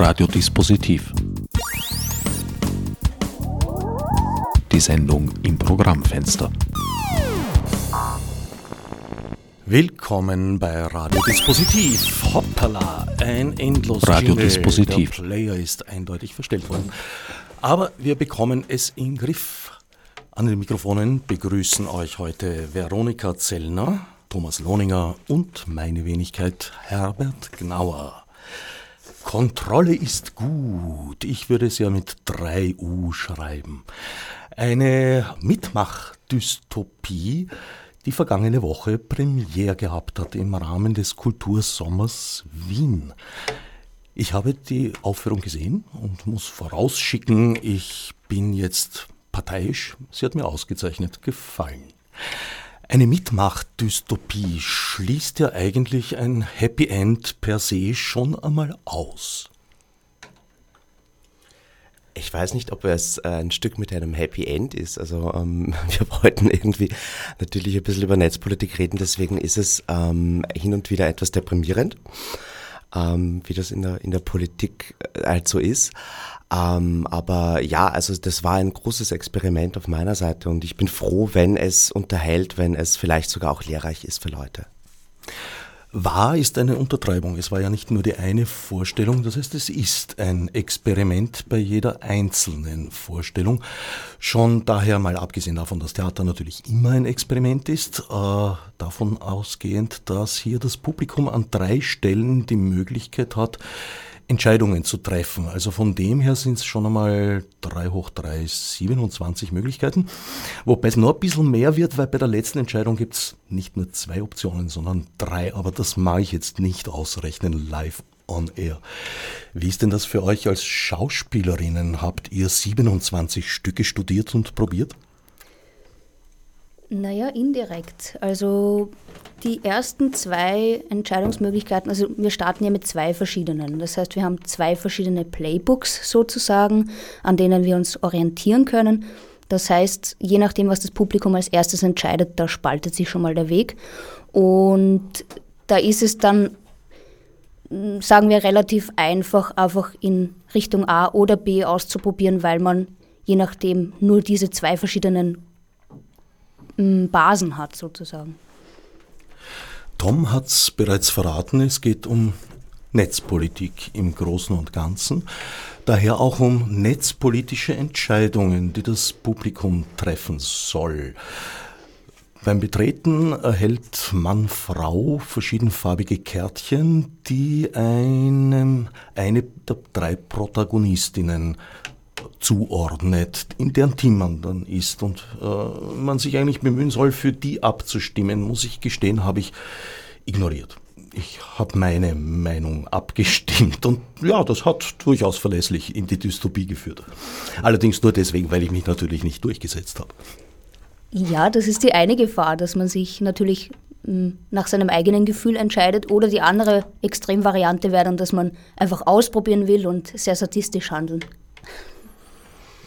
Radiodispositiv. Die Sendung im Programmfenster. Willkommen bei Radiodispositiv. Hoppala, ein endlos Radiodispositiv. Der Player ist eindeutig verstellt worden. Aber wir bekommen es in Griff. An den Mikrofonen begrüßen euch heute Veronika Zellner, Thomas Lohninger und meine Wenigkeit Herbert Gnauer. Kontrolle ist gut. Ich würde es ja mit 3 U schreiben. Eine Mitmachdystopie, die vergangene Woche Premiere gehabt hat im Rahmen des Kultursommers Wien. Ich habe die Aufführung gesehen und muss vorausschicken, ich bin jetzt parteiisch. Sie hat mir ausgezeichnet gefallen. Eine Mitmacht-Dystopie schließt ja eigentlich ein Happy End per se schon einmal aus. Ich weiß nicht, ob es ein Stück mit einem Happy End ist. Also ähm, wir wollten irgendwie natürlich ein bisschen über Netzpolitik reden, deswegen ist es ähm, hin und wieder etwas deprimierend, ähm, wie das in der, in der Politik äh, halt so ist. Ähm, aber ja, also das war ein großes Experiment auf meiner Seite und ich bin froh, wenn es unterhält, wenn es vielleicht sogar auch lehrreich ist für Leute. Wahr ist eine Untertreibung. Es war ja nicht nur die eine Vorstellung, das heißt, es ist ein Experiment bei jeder einzelnen Vorstellung. Schon daher mal abgesehen davon, dass Theater natürlich immer ein Experiment ist, äh, davon ausgehend, dass hier das Publikum an drei Stellen die Möglichkeit hat, Entscheidungen zu treffen. Also von dem her sind es schon einmal 3 hoch 3, 27 Möglichkeiten. Wobei es noch ein bisschen mehr wird, weil bei der letzten Entscheidung gibt es nicht nur zwei Optionen, sondern drei. Aber das mag ich jetzt nicht ausrechnen live on air. Wie ist denn das für euch als Schauspielerinnen? Habt ihr 27 Stücke studiert und probiert? Naja, indirekt. Also die ersten zwei Entscheidungsmöglichkeiten, also wir starten ja mit zwei verschiedenen. Das heißt, wir haben zwei verschiedene Playbooks sozusagen, an denen wir uns orientieren können. Das heißt, je nachdem, was das Publikum als erstes entscheidet, da spaltet sich schon mal der Weg. Und da ist es dann, sagen wir, relativ einfach, einfach in Richtung A oder B auszuprobieren, weil man je nachdem nur diese zwei verschiedenen Basen hat sozusagen. Tom hat es bereits verraten, es geht um Netzpolitik im Großen und Ganzen, daher auch um netzpolitische Entscheidungen, die das Publikum treffen soll. Beim Betreten erhält Mann, Frau verschiedenfarbige Kärtchen, die einem eine der drei Protagonistinnen zuordnet, in deren Team man dann ist und äh, man sich eigentlich bemühen soll, für die abzustimmen, muss ich gestehen, habe ich ignoriert. Ich habe meine Meinung abgestimmt und ja, das hat durchaus verlässlich in die Dystopie geführt. Allerdings nur deswegen, weil ich mich natürlich nicht durchgesetzt habe. Ja, das ist die eine Gefahr, dass man sich natürlich hm, nach seinem eigenen Gefühl entscheidet oder die andere Extremvariante wäre dann, dass man einfach ausprobieren will und sehr sadistisch handeln.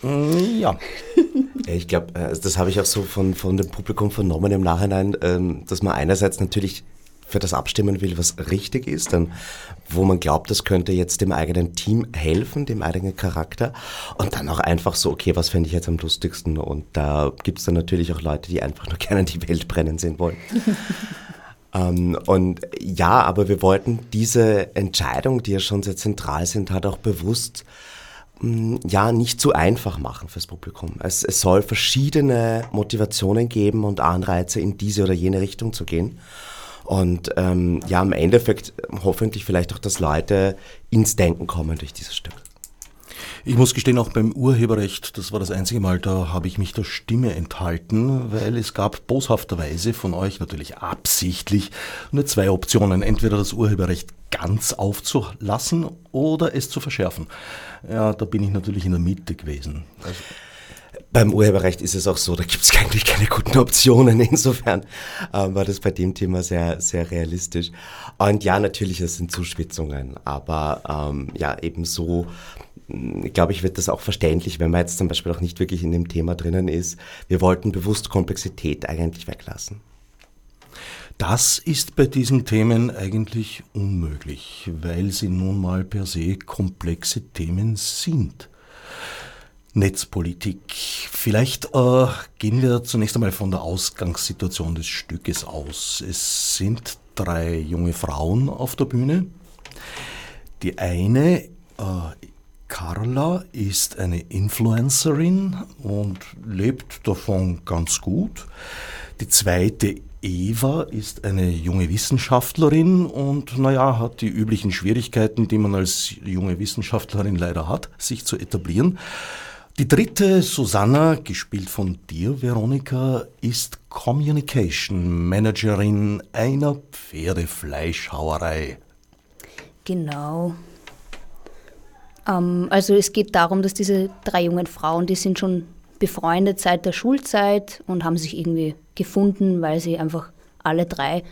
Mm, ja. ich glaube, äh, also das habe ich auch so von, von dem Publikum vernommen im Nachhinein, ähm, dass man einerseits natürlich für das abstimmen will, was richtig ist, dann, wo man glaubt, das könnte jetzt dem eigenen Team helfen, dem eigenen Charakter. Und dann auch einfach so, okay, was fände ich jetzt am lustigsten? Und da gibt es dann natürlich auch Leute, die einfach nur gerne die Welt brennen sehen wollen. ähm, und ja, aber wir wollten diese Entscheidungen, die ja schon sehr zentral sind, halt auch bewusst ja, nicht zu einfach machen fürs Publikum. Es, es soll verschiedene Motivationen geben und Anreize, in diese oder jene Richtung zu gehen. Und ähm, ja, im Endeffekt hoffentlich vielleicht auch, dass Leute ins Denken kommen durch dieses Stück. Ich muss gestehen, auch beim Urheberrecht, das war das einzige Mal, da habe ich mich der Stimme enthalten, weil es gab boshafterweise von euch natürlich absichtlich nur zwei Optionen. Entweder das Urheberrecht ganz aufzulassen oder es zu verschärfen. Ja, da bin ich natürlich in der Mitte gewesen. Also beim Urheberrecht ist es auch so, da gibt es eigentlich keine guten Optionen. Insofern ähm, war das bei dem Thema sehr, sehr realistisch. Und ja, natürlich, es sind Zuspitzungen, aber ähm, ja, eben so glaube ich, wird das auch verständlich, wenn man jetzt zum Beispiel auch nicht wirklich in dem Thema drinnen ist. Wir wollten bewusst Komplexität eigentlich weglassen. Das ist bei diesen Themen eigentlich unmöglich, weil sie nun mal per se komplexe Themen sind. Netzpolitik. Vielleicht äh, gehen wir zunächst einmal von der Ausgangssituation des Stückes aus. Es sind drei junge Frauen auf der Bühne. Die eine, äh, Carla, ist eine Influencerin und lebt davon ganz gut. Die zweite, Eva, ist eine junge Wissenschaftlerin und naja, hat die üblichen Schwierigkeiten, die man als junge Wissenschaftlerin leider hat, sich zu etablieren. Die dritte, Susanna, gespielt von dir, Veronika, ist Communication Managerin einer Pferdefleischhauerei. Genau. Ähm, also es geht darum, dass diese drei jungen Frauen, die sind schon befreundet seit der Schulzeit und haben sich irgendwie gefunden, weil sie einfach alle drei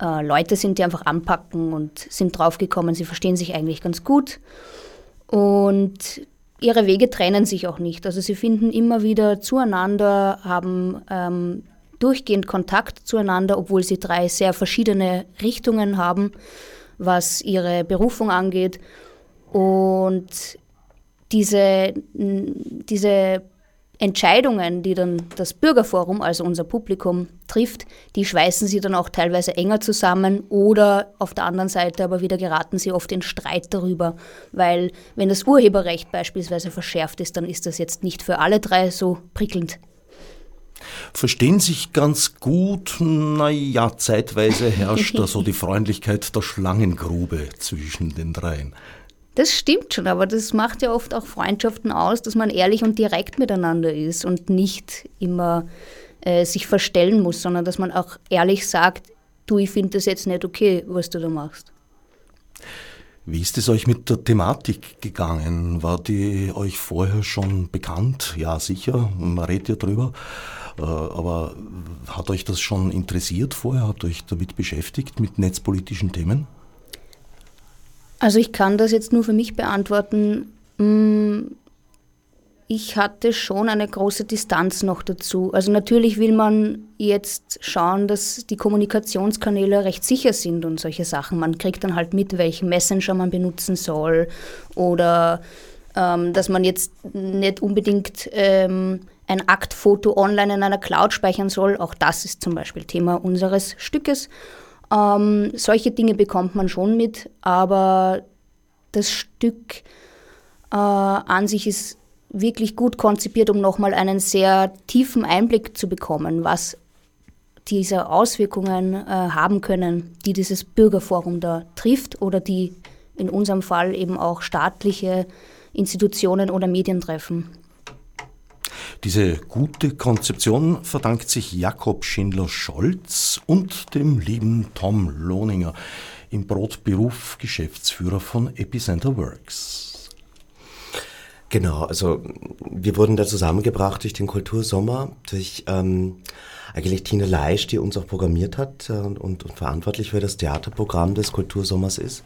äh, Leute sind, die einfach anpacken und sind draufgekommen, sie verstehen sich eigentlich ganz gut. Und ihre Wege trennen sich auch nicht. Also sie finden immer wieder zueinander, haben ähm, durchgehend Kontakt zueinander, obwohl sie drei sehr verschiedene Richtungen haben, was ihre Berufung angeht. Und diese, diese Entscheidungen, die dann das Bürgerforum, also unser Publikum, trifft, die schweißen sie dann auch teilweise enger zusammen oder auf der anderen Seite aber wieder geraten sie oft in Streit darüber, weil wenn das Urheberrecht beispielsweise verschärft ist, dann ist das jetzt nicht für alle drei so prickelnd. Verstehen sich ganz gut, naja, zeitweise herrscht da so die Freundlichkeit der Schlangengrube zwischen den dreien. Das stimmt schon, aber das macht ja oft auch Freundschaften aus, dass man ehrlich und direkt miteinander ist und nicht immer äh, sich verstellen muss, sondern dass man auch ehrlich sagt, du, ich finde das jetzt nicht okay, was du da machst. Wie ist es euch mit der Thematik gegangen? War die euch vorher schon bekannt? Ja, sicher, man redet ja drüber. Äh, aber hat euch das schon interessiert vorher? Habt ihr euch damit beschäftigt, mit netzpolitischen Themen? Also ich kann das jetzt nur für mich beantworten. Mm, ich hatte schon eine große Distanz noch dazu. Also natürlich will man jetzt schauen, dass die Kommunikationskanäle recht sicher sind und solche Sachen. Man kriegt dann halt mit, welchen Messenger man benutzen soll oder ähm, dass man jetzt nicht unbedingt ähm, ein Aktfoto online in einer Cloud speichern soll. Auch das ist zum Beispiel Thema unseres Stückes. Ähm, solche Dinge bekommt man schon mit, aber das Stück äh, an sich ist wirklich gut konzipiert, um nochmal einen sehr tiefen Einblick zu bekommen, was diese Auswirkungen äh, haben können, die dieses Bürgerforum da trifft oder die in unserem Fall eben auch staatliche Institutionen oder Medien treffen. Diese gute Konzeption verdankt sich Jakob Schindler-Scholz und dem lieben Tom Lohninger, im Brotberuf Geschäftsführer von Epicenter Works. Genau, also wir wurden da zusammengebracht durch den Kultursommer, durch ähm, eigentlich Tine Leisch, die uns auch programmiert hat äh, und, und verantwortlich für das Theaterprogramm des Kultursommers ist.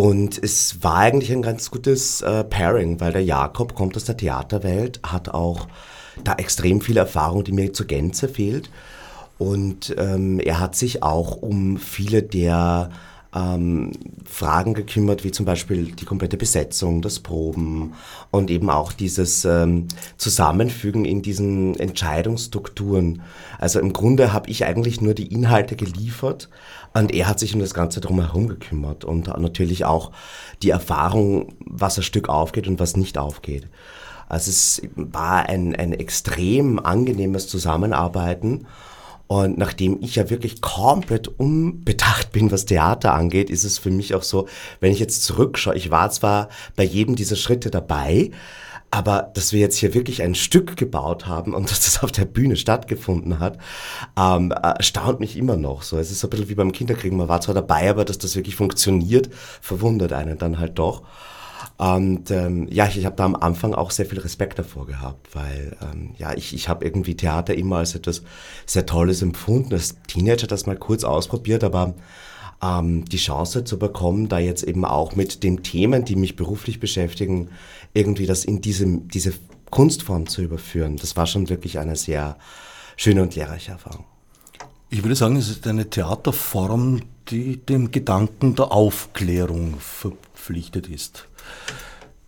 Und es war eigentlich ein ganz gutes äh, Pairing, weil der Jakob kommt aus der Theaterwelt, hat auch da extrem viel Erfahrung, die mir zur Gänze fehlt. Und ähm, er hat sich auch um viele der ähm, Fragen gekümmert, wie zum Beispiel die komplette Besetzung, das Proben und eben auch dieses ähm, Zusammenfügen in diesen Entscheidungsstrukturen. Also im Grunde habe ich eigentlich nur die Inhalte geliefert und er hat sich um das Ganze drumherum gekümmert und natürlich auch die Erfahrung, was ein Stück aufgeht und was nicht aufgeht. Also es war ein, ein extrem angenehmes Zusammenarbeiten. Und nachdem ich ja wirklich komplett unbedacht bin, was Theater angeht, ist es für mich auch so, wenn ich jetzt zurückschaue, ich war zwar bei jedem dieser Schritte dabei, aber dass wir jetzt hier wirklich ein Stück gebaut haben und dass das auf der Bühne stattgefunden hat, ähm, erstaunt mich immer noch so. Es ist so ein bisschen wie beim Kinderkriegen, man war zwar dabei, aber dass das wirklich funktioniert, verwundert einen dann halt doch. Und ähm, ja, ich, ich habe da am Anfang auch sehr viel Respekt davor gehabt, weil ähm, ja, ich, ich habe irgendwie Theater immer als etwas sehr Tolles empfunden. Als Teenager das mal kurz ausprobiert, aber ähm, die Chance zu bekommen, da jetzt eben auch mit den Themen, die mich beruflich beschäftigen, irgendwie das in diesem, diese Kunstform zu überführen, das war schon wirklich eine sehr schöne und lehrreiche Erfahrung. Ich würde sagen, es ist eine Theaterform, die dem Gedanken der Aufklärung verpflichtet ist.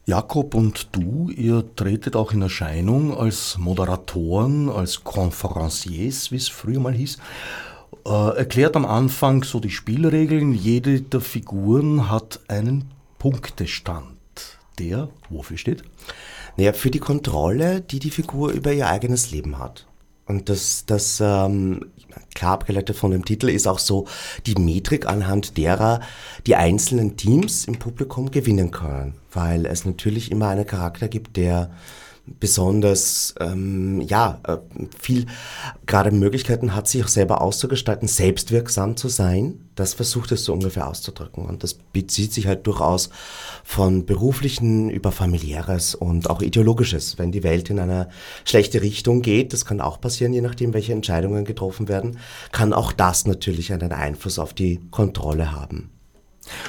Jakob und du, ihr tretet auch in Erscheinung als Moderatoren, als Conferenciers, wie es früher mal hieß. Äh, erklärt am Anfang so die Spielregeln. Jede der Figuren hat einen Punktestand, der wofür steht? Naja, für die Kontrolle, die die Figur über ihr eigenes Leben hat. Und das, das ähm, klar abgeleitet von dem Titel ist auch so die Metrik, anhand derer die einzelnen Teams im Publikum gewinnen können. Weil es natürlich immer einen Charakter gibt, der besonders ähm, ja äh, viel gerade Möglichkeiten hat, sich auch selber auszugestalten, selbstwirksam zu sein. Das versucht es so ungefähr auszudrücken und das bezieht sich halt durchaus von beruflichen über familiäres und auch ideologisches. Wenn die Welt in eine schlechte Richtung geht, das kann auch passieren, je nachdem, welche Entscheidungen getroffen werden, kann auch das natürlich einen Einfluss auf die Kontrolle haben.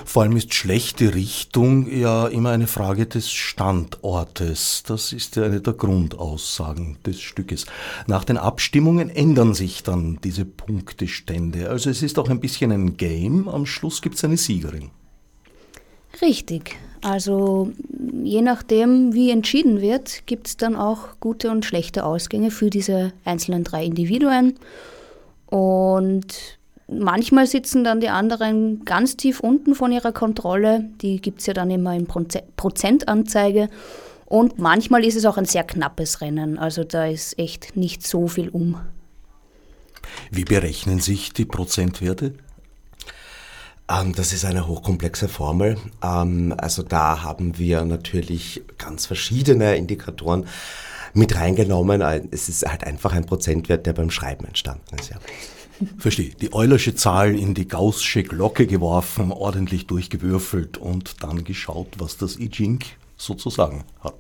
Vor allem ist schlechte Richtung ja immer eine Frage des Standortes. Das ist ja eine der Grundaussagen des Stückes. Nach den Abstimmungen ändern sich dann diese Punktestände. Also es ist auch ein bisschen ein Game. Am Schluss gibt es eine Siegerin. Richtig. Also je nachdem, wie entschieden wird, gibt es dann auch gute und schlechte Ausgänge für diese einzelnen drei Individuen. Und Manchmal sitzen dann die anderen ganz tief unten von ihrer Kontrolle. Die gibt es ja dann immer in Prozentanzeige. Und manchmal ist es auch ein sehr knappes Rennen. Also da ist echt nicht so viel um. Wie berechnen sich die Prozentwerte? Ähm, das ist eine hochkomplexe Formel. Ähm, also da haben wir natürlich ganz verschiedene Indikatoren mit reingenommen. Es ist halt einfach ein Prozentwert, der beim Schreiben entstanden ist. Ja. Verstehe. Die Eulersche Zahl in die Gaußsche Glocke geworfen, ordentlich durchgewürfelt und dann geschaut, was das I Ching sozusagen hat.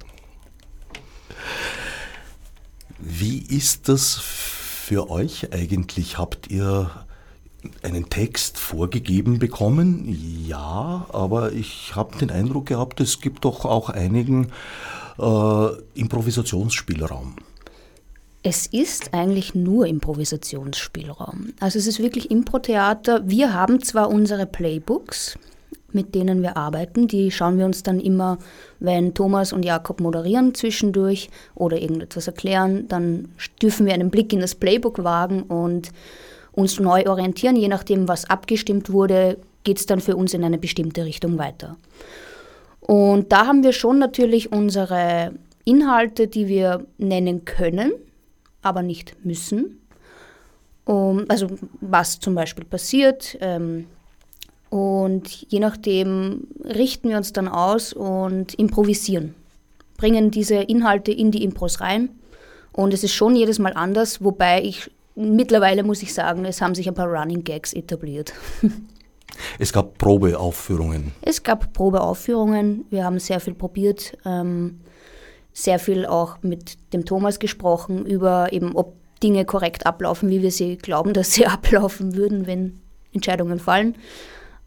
Wie ist das für euch eigentlich? Habt ihr einen Text vorgegeben bekommen? Ja, aber ich habe den Eindruck gehabt, es gibt doch auch einigen äh, Improvisationsspielraum. Es ist eigentlich nur Improvisationsspielraum. Also es ist wirklich Impro-Theater. Wir haben zwar unsere Playbooks, mit denen wir arbeiten, die schauen wir uns dann immer, wenn Thomas und Jakob moderieren zwischendurch oder irgendetwas erklären, dann dürfen wir einen Blick in das Playbook wagen und uns neu orientieren. Je nachdem, was abgestimmt wurde, geht es dann für uns in eine bestimmte Richtung weiter. Und da haben wir schon natürlich unsere Inhalte, die wir nennen können aber nicht müssen. Um, also was zum Beispiel passiert. Ähm, und je nachdem richten wir uns dann aus und improvisieren. Bringen diese Inhalte in die Impros rein. Und es ist schon jedes Mal anders, wobei ich mittlerweile muss ich sagen, es haben sich ein paar Running Gags etabliert. Es gab Probeaufführungen. Es gab Probeaufführungen. Wir haben sehr viel probiert. Ähm, sehr viel auch mit dem Thomas gesprochen über eben, ob Dinge korrekt ablaufen, wie wir sie glauben, dass sie ablaufen würden, wenn Entscheidungen fallen.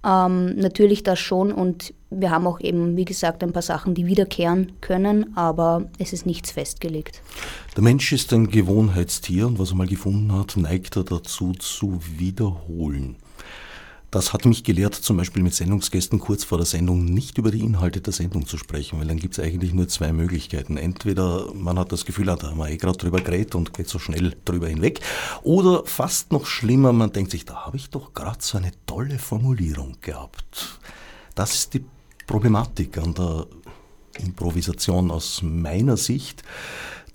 Ähm, natürlich das schon und wir haben auch eben, wie gesagt, ein paar Sachen, die wiederkehren können, aber es ist nichts festgelegt. Der Mensch ist ein Gewohnheitstier und was er mal gefunden hat, neigt er dazu zu wiederholen. Das hat mich gelehrt, zum Beispiel mit Sendungsgästen kurz vor der Sendung nicht über die Inhalte der Sendung zu sprechen, weil dann gibt es eigentlich nur zwei Möglichkeiten. Entweder man hat das Gefühl, da haben wir eh gerade drüber geredet und geht so schnell drüber hinweg, oder fast noch schlimmer, man denkt sich, da habe ich doch gerade so eine tolle Formulierung gehabt. Das ist die Problematik an der Improvisation aus meiner Sicht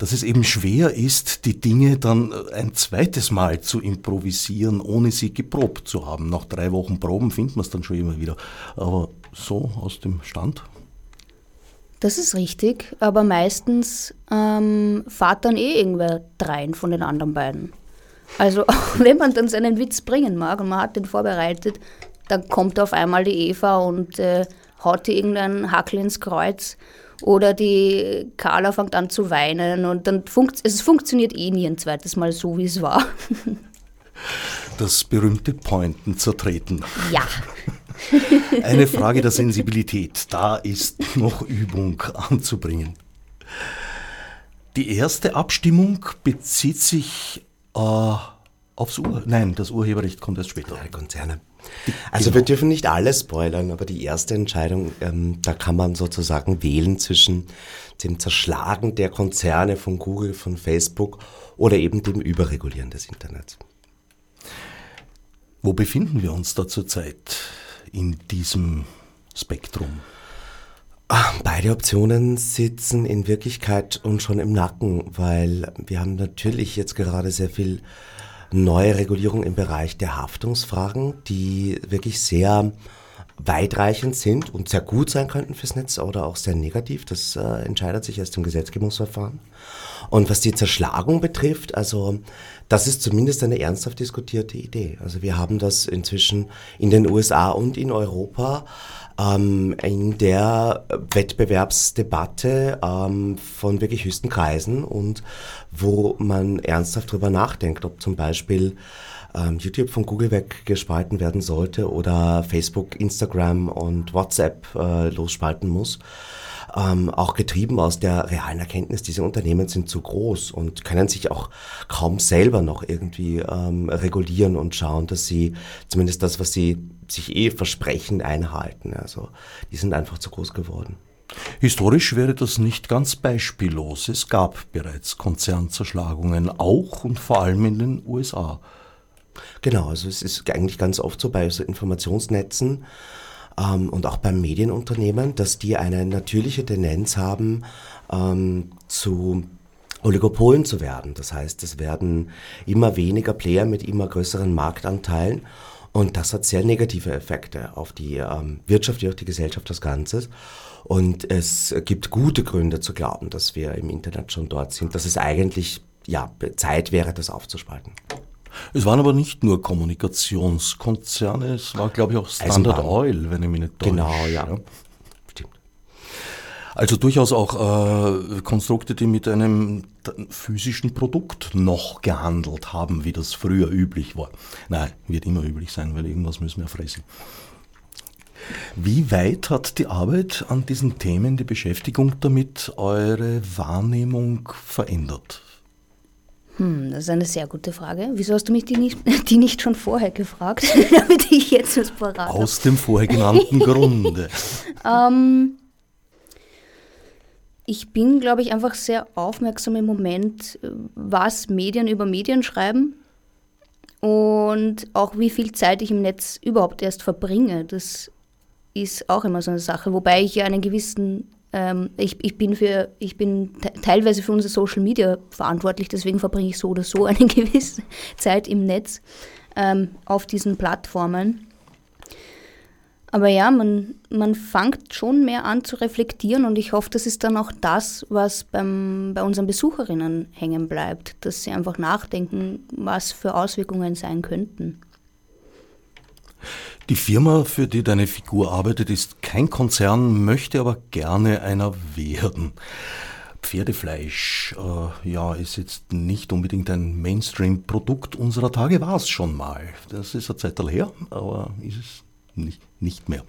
dass es eben schwer ist, die Dinge dann ein zweites Mal zu improvisieren, ohne sie geprobt zu haben. Nach drei Wochen Proben findet man es dann schon immer wieder. Aber so aus dem Stand? Das ist richtig, aber meistens ähm, fahrt dann eh irgendwer drein von den anderen beiden. Also auch wenn man dann seinen Witz bringen mag und man hat den vorbereitet, dann kommt auf einmal die Eva und äh, haut irgendeinen Hackel ins Kreuz oder die Carla fängt an zu weinen und dann funkt, es funktioniert eh nie ein zweites Mal so, wie es war. Das berühmte Pointen zertreten. Ja. Eine Frage der Sensibilität. Da ist noch Übung anzubringen. Die erste Abstimmung bezieht sich äh, Aufs Ur? Nein, das Urheberrecht kommt erst später. Ja, Konzerne. Also genau. wir dürfen nicht alles spoilern, aber die erste Entscheidung, ähm, da kann man sozusagen wählen zwischen dem Zerschlagen der Konzerne von Google, von Facebook oder eben dem Überregulieren des Internets. Wo befinden wir uns da zurzeit in diesem Spektrum? Ah, beide Optionen sitzen in Wirklichkeit uns schon im Nacken, weil wir haben natürlich jetzt gerade sehr viel neue Regulierung im Bereich der Haftungsfragen, die wirklich sehr weitreichend sind und sehr gut sein könnten fürs Netz oder auch sehr negativ. Das äh, entscheidet sich erst im Gesetzgebungsverfahren. Und was die Zerschlagung betrifft, also das ist zumindest eine ernsthaft diskutierte Idee. Also wir haben das inzwischen in den USA und in Europa ähm, in der Wettbewerbsdebatte ähm, von wirklich höchsten Kreisen und wo man ernsthaft darüber nachdenkt, ob zum Beispiel ähm, YouTube von Google weggespalten werden sollte oder Facebook, Instagram und WhatsApp äh, losspalten muss. Ähm, auch getrieben aus der realen Erkenntnis, diese Unternehmen sind zu groß und können sich auch kaum selber noch irgendwie ähm, regulieren und schauen, dass sie zumindest das, was sie sich eh versprechen, einhalten. Also die sind einfach zu groß geworden. Historisch wäre das nicht ganz beispiellos. Es gab bereits Konzernzerschlagungen, auch und vor allem in den USA. Genau, also es ist eigentlich ganz oft so bei so Informationsnetzen ähm, und auch beim Medienunternehmen, dass die eine natürliche Tendenz haben ähm, zu Oligopolen zu werden. Das heißt, es werden immer weniger Player mit immer größeren Marktanteilen und das hat sehr negative Effekte auf die ähm, Wirtschaft wie auch die Gesellschaft als Ganzes. Und es gibt gute Gründe zu glauben, dass wir im Internet schon dort sind, dass es eigentlich ja, Zeit wäre, das aufzuspalten. Es waren aber nicht nur Kommunikationskonzerne, es war, glaube ich, auch Standard Eisenbahn. Oil, wenn ich mich nicht täusche. Genau, ja. ja. Also durchaus auch äh, Konstrukte, die mit einem physischen Produkt noch gehandelt haben, wie das früher üblich war. Nein, wird immer üblich sein, weil irgendwas müssen wir fressen. Wie weit hat die Arbeit an diesen Themen, die Beschäftigung damit, eure Wahrnehmung verändert? Hm, das ist eine sehr gute Frage. Wieso hast du mich die nicht, die nicht schon vorher gefragt, damit ich jetzt was parat Aus dem vorher genannten Grunde. ähm, ich bin, glaube ich, einfach sehr aufmerksam im Moment, was Medien über Medien schreiben und auch wie viel Zeit ich im Netz überhaupt erst verbringe. Das ist auch immer so eine Sache, wobei ich ja einen gewissen ich, ich, bin für, ich bin teilweise für unser Social Media verantwortlich, deswegen verbringe ich so oder so eine gewisse Zeit im Netz ähm, auf diesen Plattformen. Aber ja, man, man fängt schon mehr an zu reflektieren und ich hoffe, das ist dann auch das, was beim, bei unseren Besucherinnen hängen bleibt, dass sie einfach nachdenken, was für Auswirkungen sein könnten. Die Firma, für die deine Figur arbeitet, ist kein Konzern, möchte aber gerne einer werden. Pferdefleisch, äh, ja, ist jetzt nicht unbedingt ein Mainstream-Produkt unserer Tage, war es schon mal. Das ist eine Zeit her, aber ist es nicht, nicht mehr.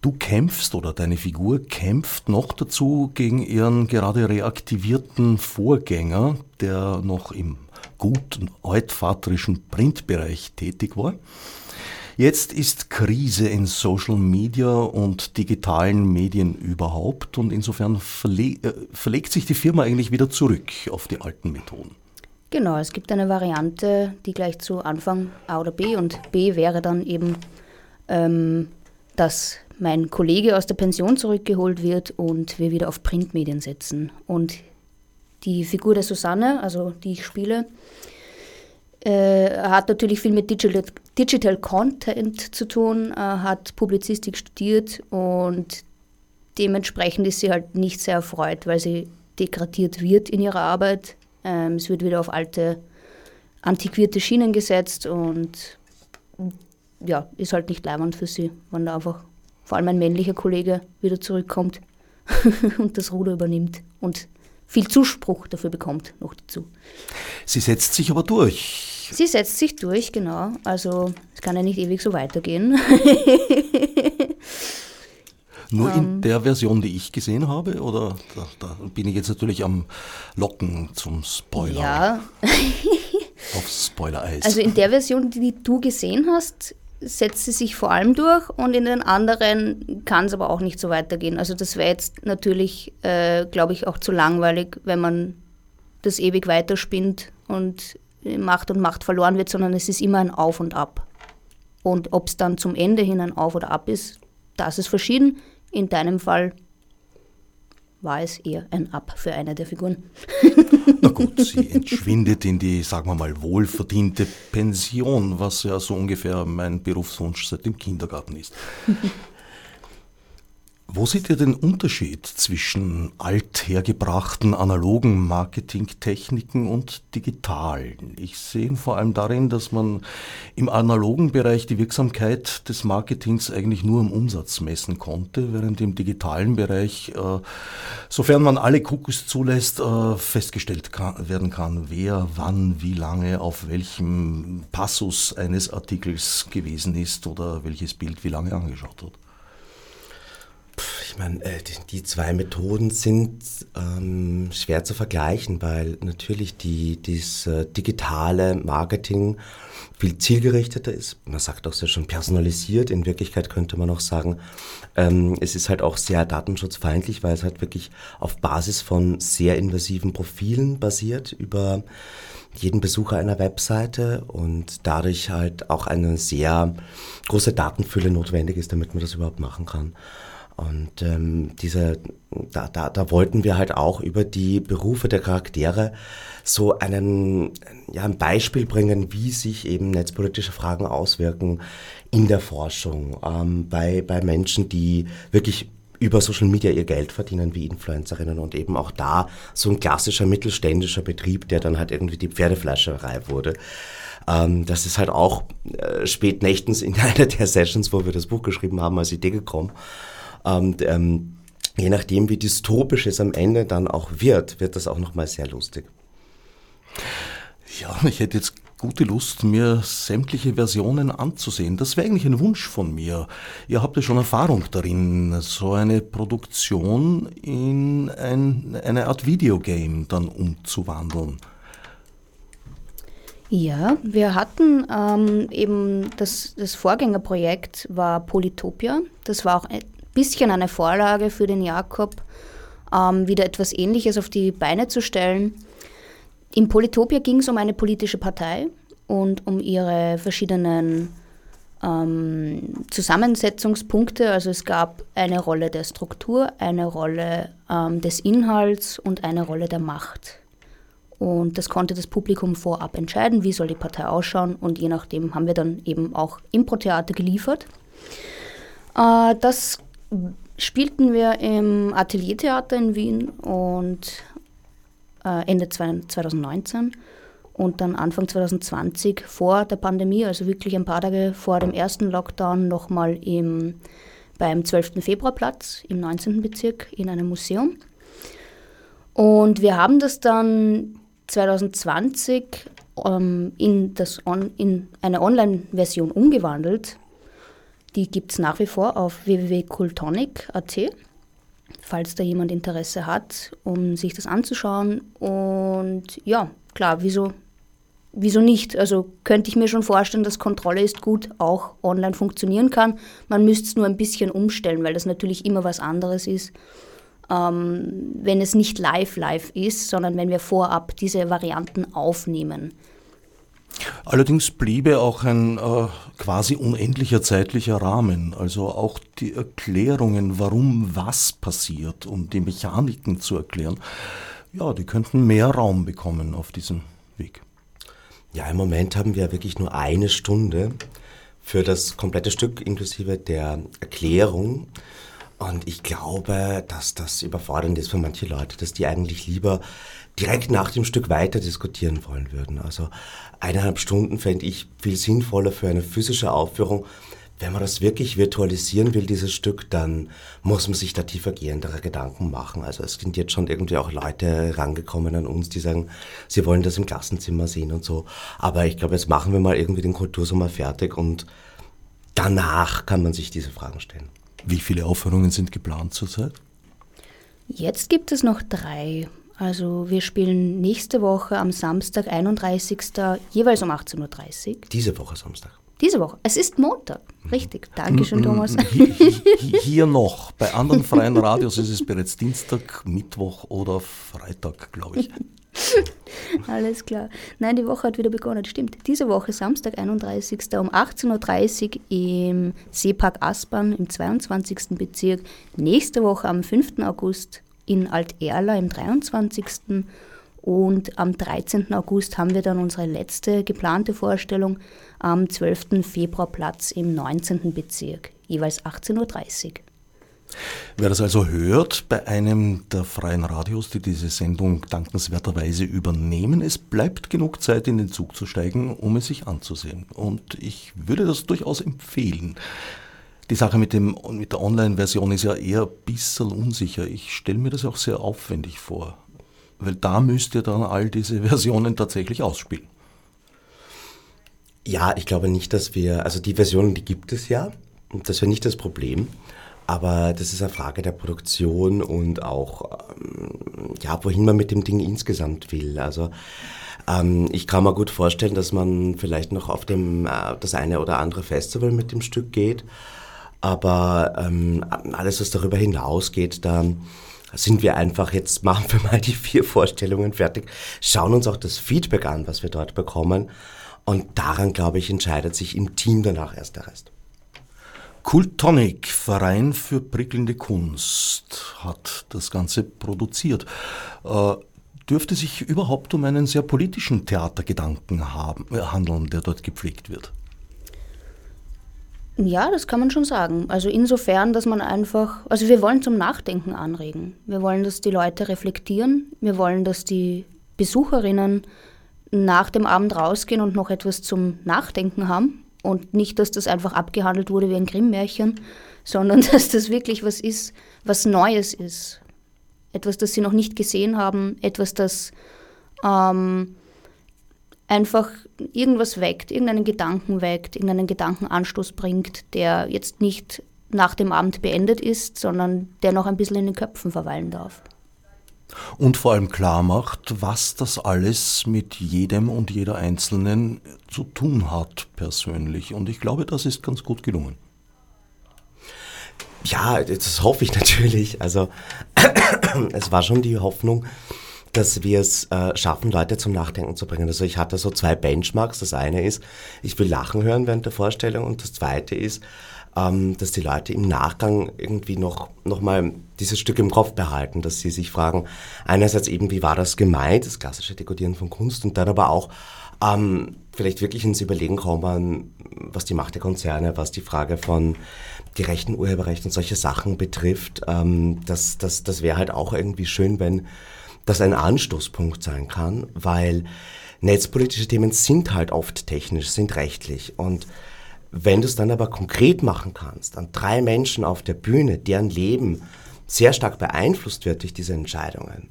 Du kämpfst oder deine Figur kämpft noch dazu gegen ihren gerade reaktivierten Vorgänger, der noch im guten altvaterischen Printbereich tätig war. Jetzt ist Krise in Social Media und digitalen Medien überhaupt und insofern verle äh, verlegt sich die Firma eigentlich wieder zurück auf die alten Methoden. Genau, es gibt eine Variante, die gleich zu Anfang A oder B und B wäre dann eben, ähm, dass mein Kollege aus der Pension zurückgeholt wird und wir wieder auf Printmedien setzen. Und die Figur der Susanne, also die ich spiele, äh, hat natürlich viel mit Digital, Digital Content zu tun, äh, hat Publizistik studiert und dementsprechend ist sie halt nicht sehr erfreut, weil sie degradiert wird in ihrer Arbeit. Ähm, es wird wieder auf alte, antiquierte Schienen gesetzt und ja, ist halt nicht leibend für sie, wenn da einfach vor allem ein männlicher Kollege wieder zurückkommt und das Ruder übernimmt und viel Zuspruch dafür bekommt noch dazu. Sie setzt sich aber durch. Sie setzt sich durch, genau. Also es kann ja nicht ewig so weitergehen. Nur um, in ähm. der Version, die ich gesehen habe, oder da, da bin ich jetzt natürlich am Locken zum Spoiler. Ja. auf Spoiler-Eis. Also in der Version, die du gesehen hast, setzt sie sich vor allem durch und in den anderen kann es aber auch nicht so weitergehen. Also das wäre jetzt natürlich, äh, glaube ich, auch zu langweilig, wenn man das ewig weiterspinnt und Macht und Macht verloren wird, sondern es ist immer ein Auf und Ab. Und ob es dann zum Ende hin ein Auf oder Ab ist, das ist verschieden. In deinem Fall war es eher ein Ab für eine der Figuren. Na gut, sie entschwindet in die, sagen wir mal, wohlverdiente Pension, was ja so ungefähr mein Berufswunsch seit dem Kindergarten ist. Wo seht ihr den Unterschied zwischen althergebrachten analogen Marketingtechniken und digitalen? Ich sehe ihn vor allem darin, dass man im analogen Bereich die Wirksamkeit des Marketings eigentlich nur im Umsatz messen konnte, während im digitalen Bereich, äh, sofern man alle Cookies zulässt, äh, festgestellt werden kann, wer wann, wie lange, auf welchem Passus eines Artikels gewesen ist oder welches Bild wie lange angeschaut hat. Ich meine, äh, die zwei Methoden sind ähm, schwer zu vergleichen, weil natürlich die, dieses äh, digitale Marketing viel zielgerichteter ist. Man sagt auch sehr schon personalisiert. In Wirklichkeit könnte man auch sagen, ähm, es ist halt auch sehr datenschutzfeindlich, weil es halt wirklich auf Basis von sehr invasiven Profilen basiert über jeden Besucher einer Webseite und dadurch halt auch eine sehr große Datenfülle notwendig ist, damit man das überhaupt machen kann. Und ähm, diese, da, da, da wollten wir halt auch über die Berufe der Charaktere so einen, ja, ein Beispiel bringen, wie sich eben netzpolitische Fragen auswirken in der Forschung, ähm, bei, bei Menschen, die wirklich über Social Media ihr Geld verdienen wie Influencerinnen und eben auch da so ein klassischer mittelständischer Betrieb, der dann halt irgendwie die Pferdefleischerei wurde. Ähm, das ist halt auch äh, spät nächtens in einer der Sessions, wo wir das Buch geschrieben haben, als Idee gekommen. Und ähm, je nachdem, wie dystopisch es am Ende dann auch wird, wird das auch nochmal sehr lustig. Ja, ich hätte jetzt gute Lust, mir sämtliche Versionen anzusehen. Das wäre eigentlich ein Wunsch von mir. Ihr habt ja schon Erfahrung darin, so eine Produktion in ein, eine Art Videogame dann umzuwandeln. Ja, wir hatten ähm, eben das, das Vorgängerprojekt war Polytopia. Das war auch bisschen eine Vorlage für den Jakob, ähm, wieder etwas Ähnliches auf die Beine zu stellen. In Polytopia ging es um eine politische Partei und um ihre verschiedenen ähm, Zusammensetzungspunkte. Also es gab eine Rolle der Struktur, eine Rolle ähm, des Inhalts und eine Rolle der Macht. Und das konnte das Publikum vorab entscheiden, wie soll die Partei ausschauen. Und je nachdem haben wir dann eben auch Impro-Theater geliefert. Äh, das spielten wir im Ateliertheater in Wien und äh, Ende 2019 und dann Anfang 2020 vor der Pandemie, also wirklich ein paar Tage vor dem ersten Lockdown, nochmal beim 12. Februarplatz im 19. Bezirk in einem Museum. Und wir haben das dann 2020 ähm, in, das on, in eine Online-Version umgewandelt die gibt es nach wie vor auf www.kultonic.at, falls da jemand Interesse hat, um sich das anzuschauen. Und ja, klar, wieso, wieso nicht? Also könnte ich mir schon vorstellen, dass Kontrolle ist gut auch online funktionieren kann. Man müsste es nur ein bisschen umstellen, weil das natürlich immer was anderes ist. Ähm, wenn es nicht live live ist, sondern wenn wir vorab diese Varianten aufnehmen. Allerdings bliebe auch ein äh, quasi unendlicher zeitlicher Rahmen, also auch die Erklärungen, warum was passiert, um die Mechaniken zu erklären, ja, die könnten mehr Raum bekommen auf diesem Weg. Ja, im Moment haben wir wirklich nur eine Stunde für das komplette Stück inklusive der Erklärung. Und ich glaube, dass das überfordernd ist für manche Leute, dass die eigentlich lieber direkt nach dem Stück weiter diskutieren wollen würden. Also eineinhalb Stunden fände ich viel sinnvoller für eine physische Aufführung. Wenn man das wirklich virtualisieren will, dieses Stück, dann muss man sich da tiefergehendere Gedanken machen. Also es sind jetzt schon irgendwie auch Leute rangekommen an uns, die sagen, sie wollen das im Klassenzimmer sehen und so. Aber ich glaube, jetzt machen wir mal irgendwie den Kultursommer fertig und danach kann man sich diese Fragen stellen. Wie viele Aufführungen sind geplant zurzeit? Jetzt gibt es noch drei Also wir spielen nächste Woche am Samstag, 31. jeweils um 18.30 Uhr. Diese Woche Samstag. Diese Woche. Es ist Montag. Richtig. Dankeschön, Thomas. Hier noch. Bei anderen freien Radios ist es bereits Dienstag, Mittwoch oder Freitag, glaube ich. Alles klar. Nein, die Woche hat wieder begonnen. Stimmt. Diese Woche, Samstag, 31. um 18.30 Uhr im Seepark Aspern im 22. Bezirk. Nächste Woche am 5. August in Alt-Erla im 23. Und am 13. August haben wir dann unsere letzte geplante Vorstellung am 12. Februarplatz im 19. Bezirk, jeweils 18.30 Uhr. Wer das also hört bei einem der freien Radios, die diese Sendung dankenswerterweise übernehmen, es bleibt genug Zeit, in den Zug zu steigen, um es sich anzusehen. Und ich würde das durchaus empfehlen. Die Sache mit, dem, mit der Online-Version ist ja eher ein bisschen unsicher. Ich stelle mir das auch sehr aufwendig vor, weil da müsst ihr dann all diese Versionen tatsächlich ausspielen. Ja, ich glaube nicht, dass wir, also die Versionen, die gibt es ja, und das wäre nicht das Problem. Aber das ist eine Frage der Produktion und auch, ähm, ja, wohin man mit dem Ding insgesamt will. Also ähm, ich kann mir gut vorstellen, dass man vielleicht noch auf dem, äh, das eine oder andere Festival mit dem Stück geht. Aber ähm, alles, was darüber hinausgeht, da sind wir einfach, jetzt machen wir mal die vier Vorstellungen fertig, schauen uns auch das Feedback an, was wir dort bekommen. Und daran, glaube ich, entscheidet sich im Team danach erst der Rest. Kultonic, Verein für prickelnde Kunst, hat das Ganze produziert. Äh, dürfte sich überhaupt um einen sehr politischen Theatergedanken haben, äh, handeln, der dort gepflegt wird? Ja, das kann man schon sagen. Also insofern, dass man einfach, also wir wollen zum Nachdenken anregen. Wir wollen, dass die Leute reflektieren. Wir wollen, dass die Besucherinnen nach dem Abend rausgehen und noch etwas zum Nachdenken haben und nicht, dass das einfach abgehandelt wurde wie ein Grimm-Märchen, sondern dass das wirklich was ist, was Neues ist. Etwas, das sie noch nicht gesehen haben, etwas, das ähm, einfach irgendwas weckt, irgendeinen Gedanken weckt, irgendeinen Gedankenanstoß bringt, der jetzt nicht nach dem Abend beendet ist, sondern der noch ein bisschen in den Köpfen verweilen darf und vor allem klar macht, was das alles mit jedem und jeder Einzelnen zu tun hat persönlich. Und ich glaube, das ist ganz gut gelungen. Ja, das hoffe ich natürlich. Also es war schon die Hoffnung, dass wir es äh, schaffen, Leute zum Nachdenken zu bringen. Also ich hatte so zwei Benchmarks. Das eine ist, ich will Lachen hören während der Vorstellung und das zweite ist, ähm, dass die Leute im Nachgang irgendwie noch, noch mal dieses Stück im Kopf behalten, dass sie sich fragen, einerseits eben, wie war das gemeint, das klassische Dekodieren von Kunst und dann aber auch ähm, vielleicht wirklich ins Überlegen kommen, was die Macht der Konzerne, was die Frage von gerechten Urheberrecht und solche Sachen betrifft. Ähm, das das, das wäre halt auch irgendwie schön, wenn das ein Anstoßpunkt sein kann, weil netzpolitische Themen sind halt oft technisch, sind rechtlich und wenn du es dann aber konkret machen kannst, an drei Menschen auf der Bühne, deren Leben sehr stark beeinflusst wird durch diese Entscheidungen,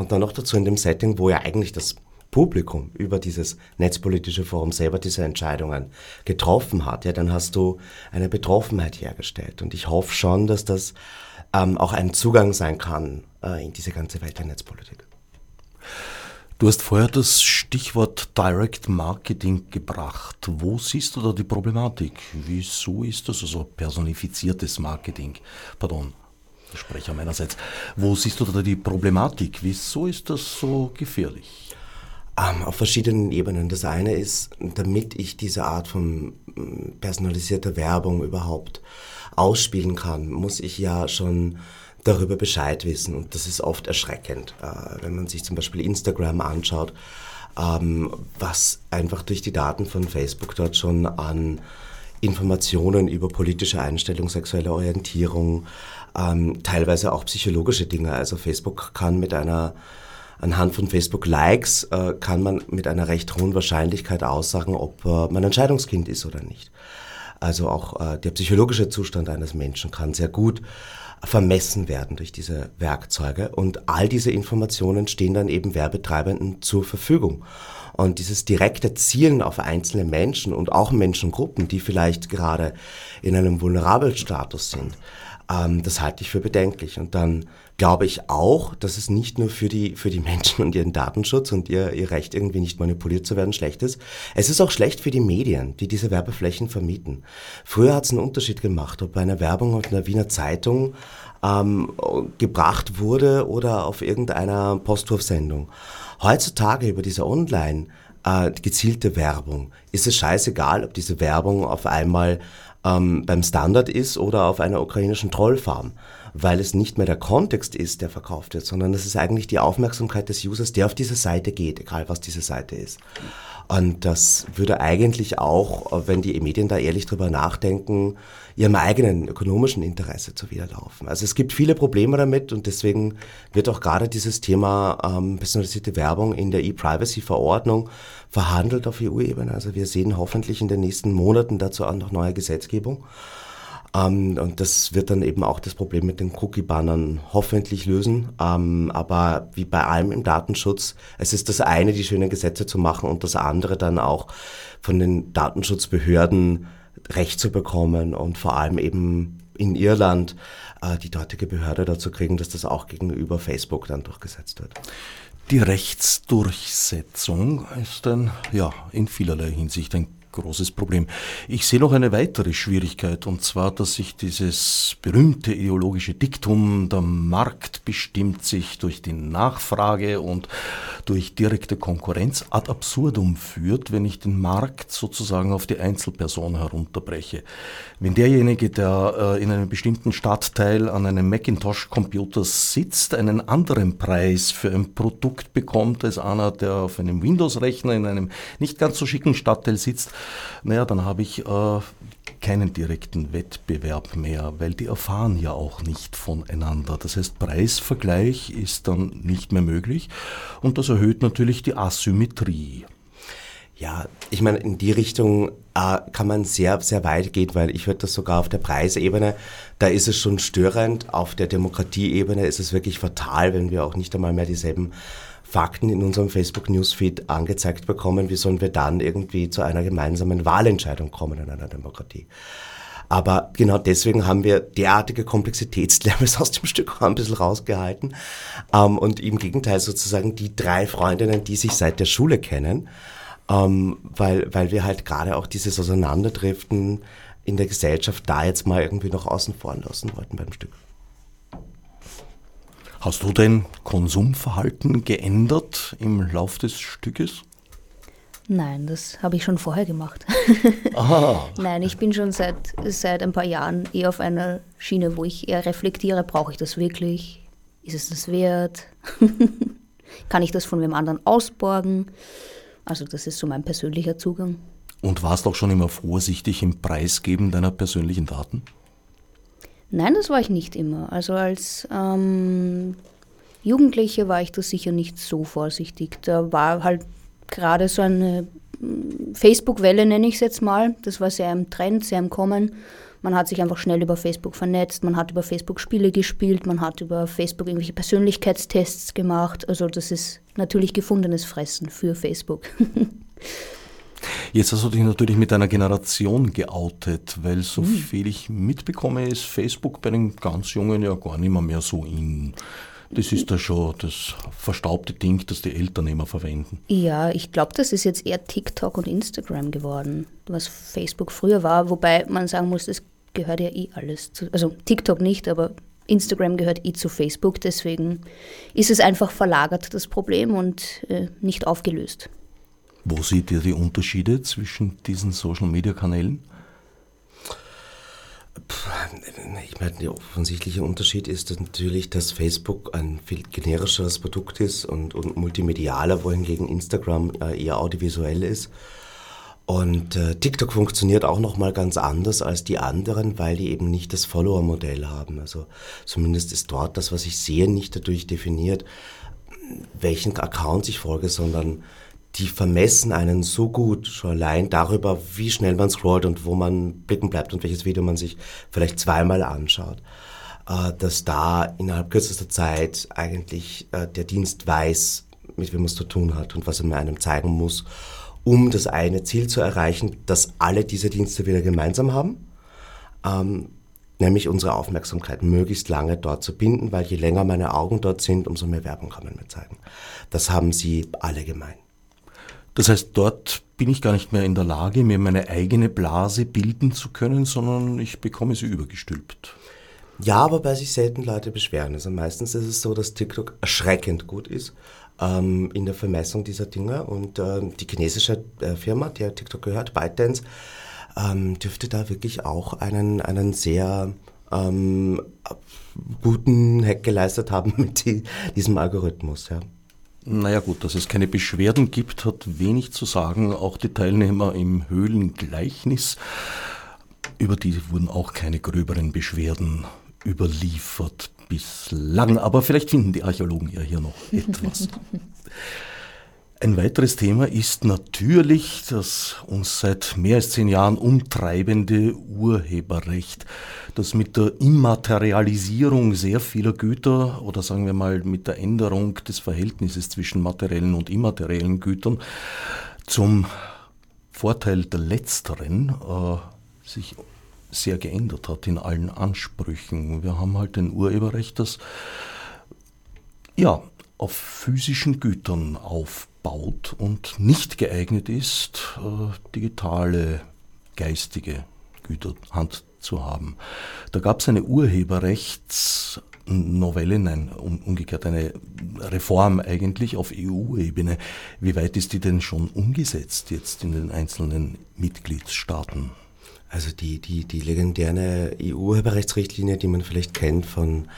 und dann noch dazu in dem Setting, wo ja eigentlich das Publikum über dieses netzpolitische Forum selber diese Entscheidungen getroffen hat, ja, dann hast du eine Betroffenheit hergestellt. Und ich hoffe schon, dass das ähm, auch ein Zugang sein kann äh, in diese ganze Welt der Netzpolitik. Du hast vorher das Stichwort Direct Marketing gebracht. Wo siehst du da die Problematik? Wieso ist das also personifiziertes Marketing? Pardon, Sprecher meinerseits. Wo siehst du da die Problematik? Wieso ist das so gefährlich? Ähm, auf verschiedenen Ebenen. Das eine ist, damit ich diese Art von mm, personalisierter Werbung überhaupt ausspielen kann, muss ich ja schon darüber Bescheid wissen. Und das ist oft erschreckend, äh, wenn man sich zum Beispiel Instagram anschaut, ähm, was einfach durch die Daten von Facebook dort schon an Informationen über politische Einstellung, sexuelle Orientierung, ähm, teilweise auch psychologische Dinge. Also Facebook kann mit einer anhand von Facebook-Likes äh, kann man mit einer recht hohen Wahrscheinlichkeit aussagen, ob äh, man ein Scheidungskind ist oder nicht. Also auch äh, der psychologische Zustand eines Menschen kann sehr gut vermessen werden durch diese Werkzeuge. Und all diese Informationen stehen dann eben Werbetreibenden zur Verfügung. Und dieses direkte Zielen auf einzelne Menschen und auch Menschengruppen, die vielleicht gerade in einem vulnerablen Status sind, ähm, das halte ich für bedenklich. Und dann glaube ich auch, dass es nicht nur für die, für die Menschen und ihren Datenschutz und ihr, ihr Recht irgendwie nicht manipuliert zu werden schlecht ist. Es ist auch schlecht für die Medien, die diese Werbeflächen vermieten. Früher hat es einen Unterschied gemacht, ob eine Werbung auf einer Wiener Zeitung ähm, gebracht wurde oder auf irgendeiner Postwurfsendung. Heutzutage über diese Online äh, gezielte Werbung ist es scheißegal, ob diese Werbung auf einmal ähm, beim Standard ist oder auf einer ukrainischen Trollfarm weil es nicht mehr der Kontext ist, der verkauft wird, sondern es ist eigentlich die Aufmerksamkeit des Users, der auf diese Seite geht, egal was diese Seite ist. Und das würde eigentlich auch, wenn die Medien da ehrlich drüber nachdenken, ihrem eigenen ökonomischen Interesse zuwiderlaufen. Also es gibt viele Probleme damit und deswegen wird auch gerade dieses Thema ähm, personalisierte Werbung in der E-Privacy-Verordnung verhandelt auf EU-Ebene. Also wir sehen hoffentlich in den nächsten Monaten dazu auch noch neue Gesetzgebung. Ähm, und das wird dann eben auch das Problem mit den Cookie-Bannern hoffentlich lösen. Ähm, aber wie bei allem im Datenschutz, es ist das eine, die schönen Gesetze zu machen und das andere dann auch von den Datenschutzbehörden Recht zu bekommen und vor allem eben in Irland äh, die dortige Behörde dazu kriegen, dass das auch gegenüber Facebook dann durchgesetzt wird. Die Rechtsdurchsetzung ist ein, ja, in vielerlei Hinsicht ein großes Problem. Ich sehe noch eine weitere Schwierigkeit, und zwar, dass sich dieses berühmte ideologische Diktum, der Markt bestimmt sich durch die Nachfrage und durch direkte Konkurrenz ad absurdum führt, wenn ich den Markt sozusagen auf die Einzelperson herunterbreche. Wenn derjenige, der äh, in einem bestimmten Stadtteil an einem Macintosh-Computer sitzt, einen anderen Preis für ein Produkt bekommt als einer, der auf einem Windows-Rechner in einem nicht ganz so schicken Stadtteil sitzt, naja, dann habe ich äh, keinen direkten Wettbewerb mehr, weil die erfahren ja auch nicht voneinander. Das heißt, Preisvergleich ist dann nicht mehr möglich und das erhöht natürlich die Asymmetrie. Ja, ich meine, in die Richtung äh, kann man sehr, sehr weit gehen, weil ich würde das sogar auf der Preisebene, da ist es schon störend. Auf der Demokratieebene ist es wirklich fatal, wenn wir auch nicht einmal mehr dieselben Fakten in unserem Facebook-Newsfeed angezeigt bekommen, wie sollen wir dann irgendwie zu einer gemeinsamen Wahlentscheidung kommen in einer Demokratie? Aber genau deswegen haben wir derartige Komplexitätslevels aus dem Stück ein bisschen rausgehalten. Ähm, und im Gegenteil sozusagen die drei Freundinnen, die sich seit der Schule kennen, ähm, weil, weil wir halt gerade auch dieses Auseinanderdriften in der Gesellschaft da jetzt mal irgendwie noch außen vor lassen wollten beim Stück. Hast du dein Konsumverhalten geändert im Lauf des Stückes? Nein, das habe ich schon vorher gemacht. Nein, ich bin schon seit, seit ein paar Jahren eher auf einer Schiene, wo ich eher reflektiere, brauche ich das wirklich? Ist es das wert? Kann ich das von wem anderen ausborgen? Also das ist so mein persönlicher Zugang. Und warst auch schon immer vorsichtig im Preisgeben deiner persönlichen Daten? Nein, das war ich nicht immer. Also als ähm, Jugendliche war ich da sicher nicht so vorsichtig. Da war halt gerade so eine mm, Facebook-Welle, nenne ich es jetzt mal. Das war sehr im Trend, sehr im Kommen. Man hat sich einfach schnell über Facebook vernetzt, man hat über Facebook Spiele gespielt, man hat über Facebook irgendwelche Persönlichkeitstests gemacht. Also das ist natürlich gefundenes Fressen für Facebook. Jetzt hast du dich natürlich mit deiner Generation geoutet, weil so hm. viel ich mitbekomme, ist Facebook bei den ganz Jungen ja gar nicht mehr, mehr so in. Das ist da schon das verstaubte Ding, das die Eltern immer verwenden. Ja, ich glaube, das ist jetzt eher TikTok und Instagram geworden, was Facebook früher war. Wobei man sagen muss, das gehört ja eh alles zu. Also TikTok nicht, aber Instagram gehört eh zu Facebook. Deswegen ist es einfach verlagert, das Problem, und äh, nicht aufgelöst. Wo seht ihr die Unterschiede zwischen diesen Social-Media-Kanälen? Ich meine, der offensichtliche Unterschied ist natürlich, dass Facebook ein viel generischeres Produkt ist und, und multimedialer, wohingegen Instagram äh, eher audiovisuell ist. Und äh, TikTok funktioniert auch nochmal ganz anders als die anderen, weil die eben nicht das Follower-Modell haben. Also zumindest ist dort das, was ich sehe, nicht dadurch definiert, welchen Account ich folge, sondern die vermessen einen so gut schon allein darüber, wie schnell man scrollt und wo man blicken bleibt und welches Video man sich vielleicht zweimal anschaut, äh, dass da innerhalb kürzester Zeit eigentlich äh, der Dienst weiß, mit wem man es zu tun hat und was man einem zeigen muss, um das eine Ziel zu erreichen, das alle diese Dienste wieder gemeinsam haben. Ähm, nämlich unsere Aufmerksamkeit möglichst lange dort zu binden, weil je länger meine Augen dort sind, umso mehr Werbung kann man mir zeigen. Das haben sie alle gemein. Das heißt, dort bin ich gar nicht mehr in der Lage, mir meine eigene Blase bilden zu können, sondern ich bekomme sie übergestülpt. Ja, aber bei sich selten Leute beschweren. Also meistens ist es so, dass TikTok erschreckend gut ist ähm, in der Vermessung dieser Dinge. Und ähm, die chinesische äh, Firma, die TikTok gehört, ByteDance, ähm, dürfte da wirklich auch einen, einen sehr ähm, guten Hack geleistet haben mit die, diesem Algorithmus. Ja. Naja gut, dass es keine Beschwerden gibt, hat wenig zu sagen. Auch die Teilnehmer im Höhlengleichnis, über die wurden auch keine gröberen Beschwerden überliefert bislang. Aber vielleicht finden die Archäologen ja hier noch etwas. Ein weiteres Thema ist natürlich das uns seit mehr als zehn Jahren umtreibende Urheberrecht, das mit der Immaterialisierung sehr vieler Güter oder sagen wir mal mit der Änderung des Verhältnisses zwischen materiellen und immateriellen Gütern zum Vorteil der letzteren äh, sich sehr geändert hat in allen Ansprüchen. Wir haben halt ein Urheberrecht, das ja auf physischen Gütern auf baut und nicht geeignet ist, äh, digitale geistige Güter Hand zu haben. Da gab es eine Urheberrechtsnovelle, nein, umgekehrt eine Reform eigentlich auf EU-Ebene. Wie weit ist die denn schon umgesetzt jetzt in den einzelnen Mitgliedstaaten? Also die, die, die legendäre EU-Urheberrechtsrichtlinie, die man vielleicht kennt von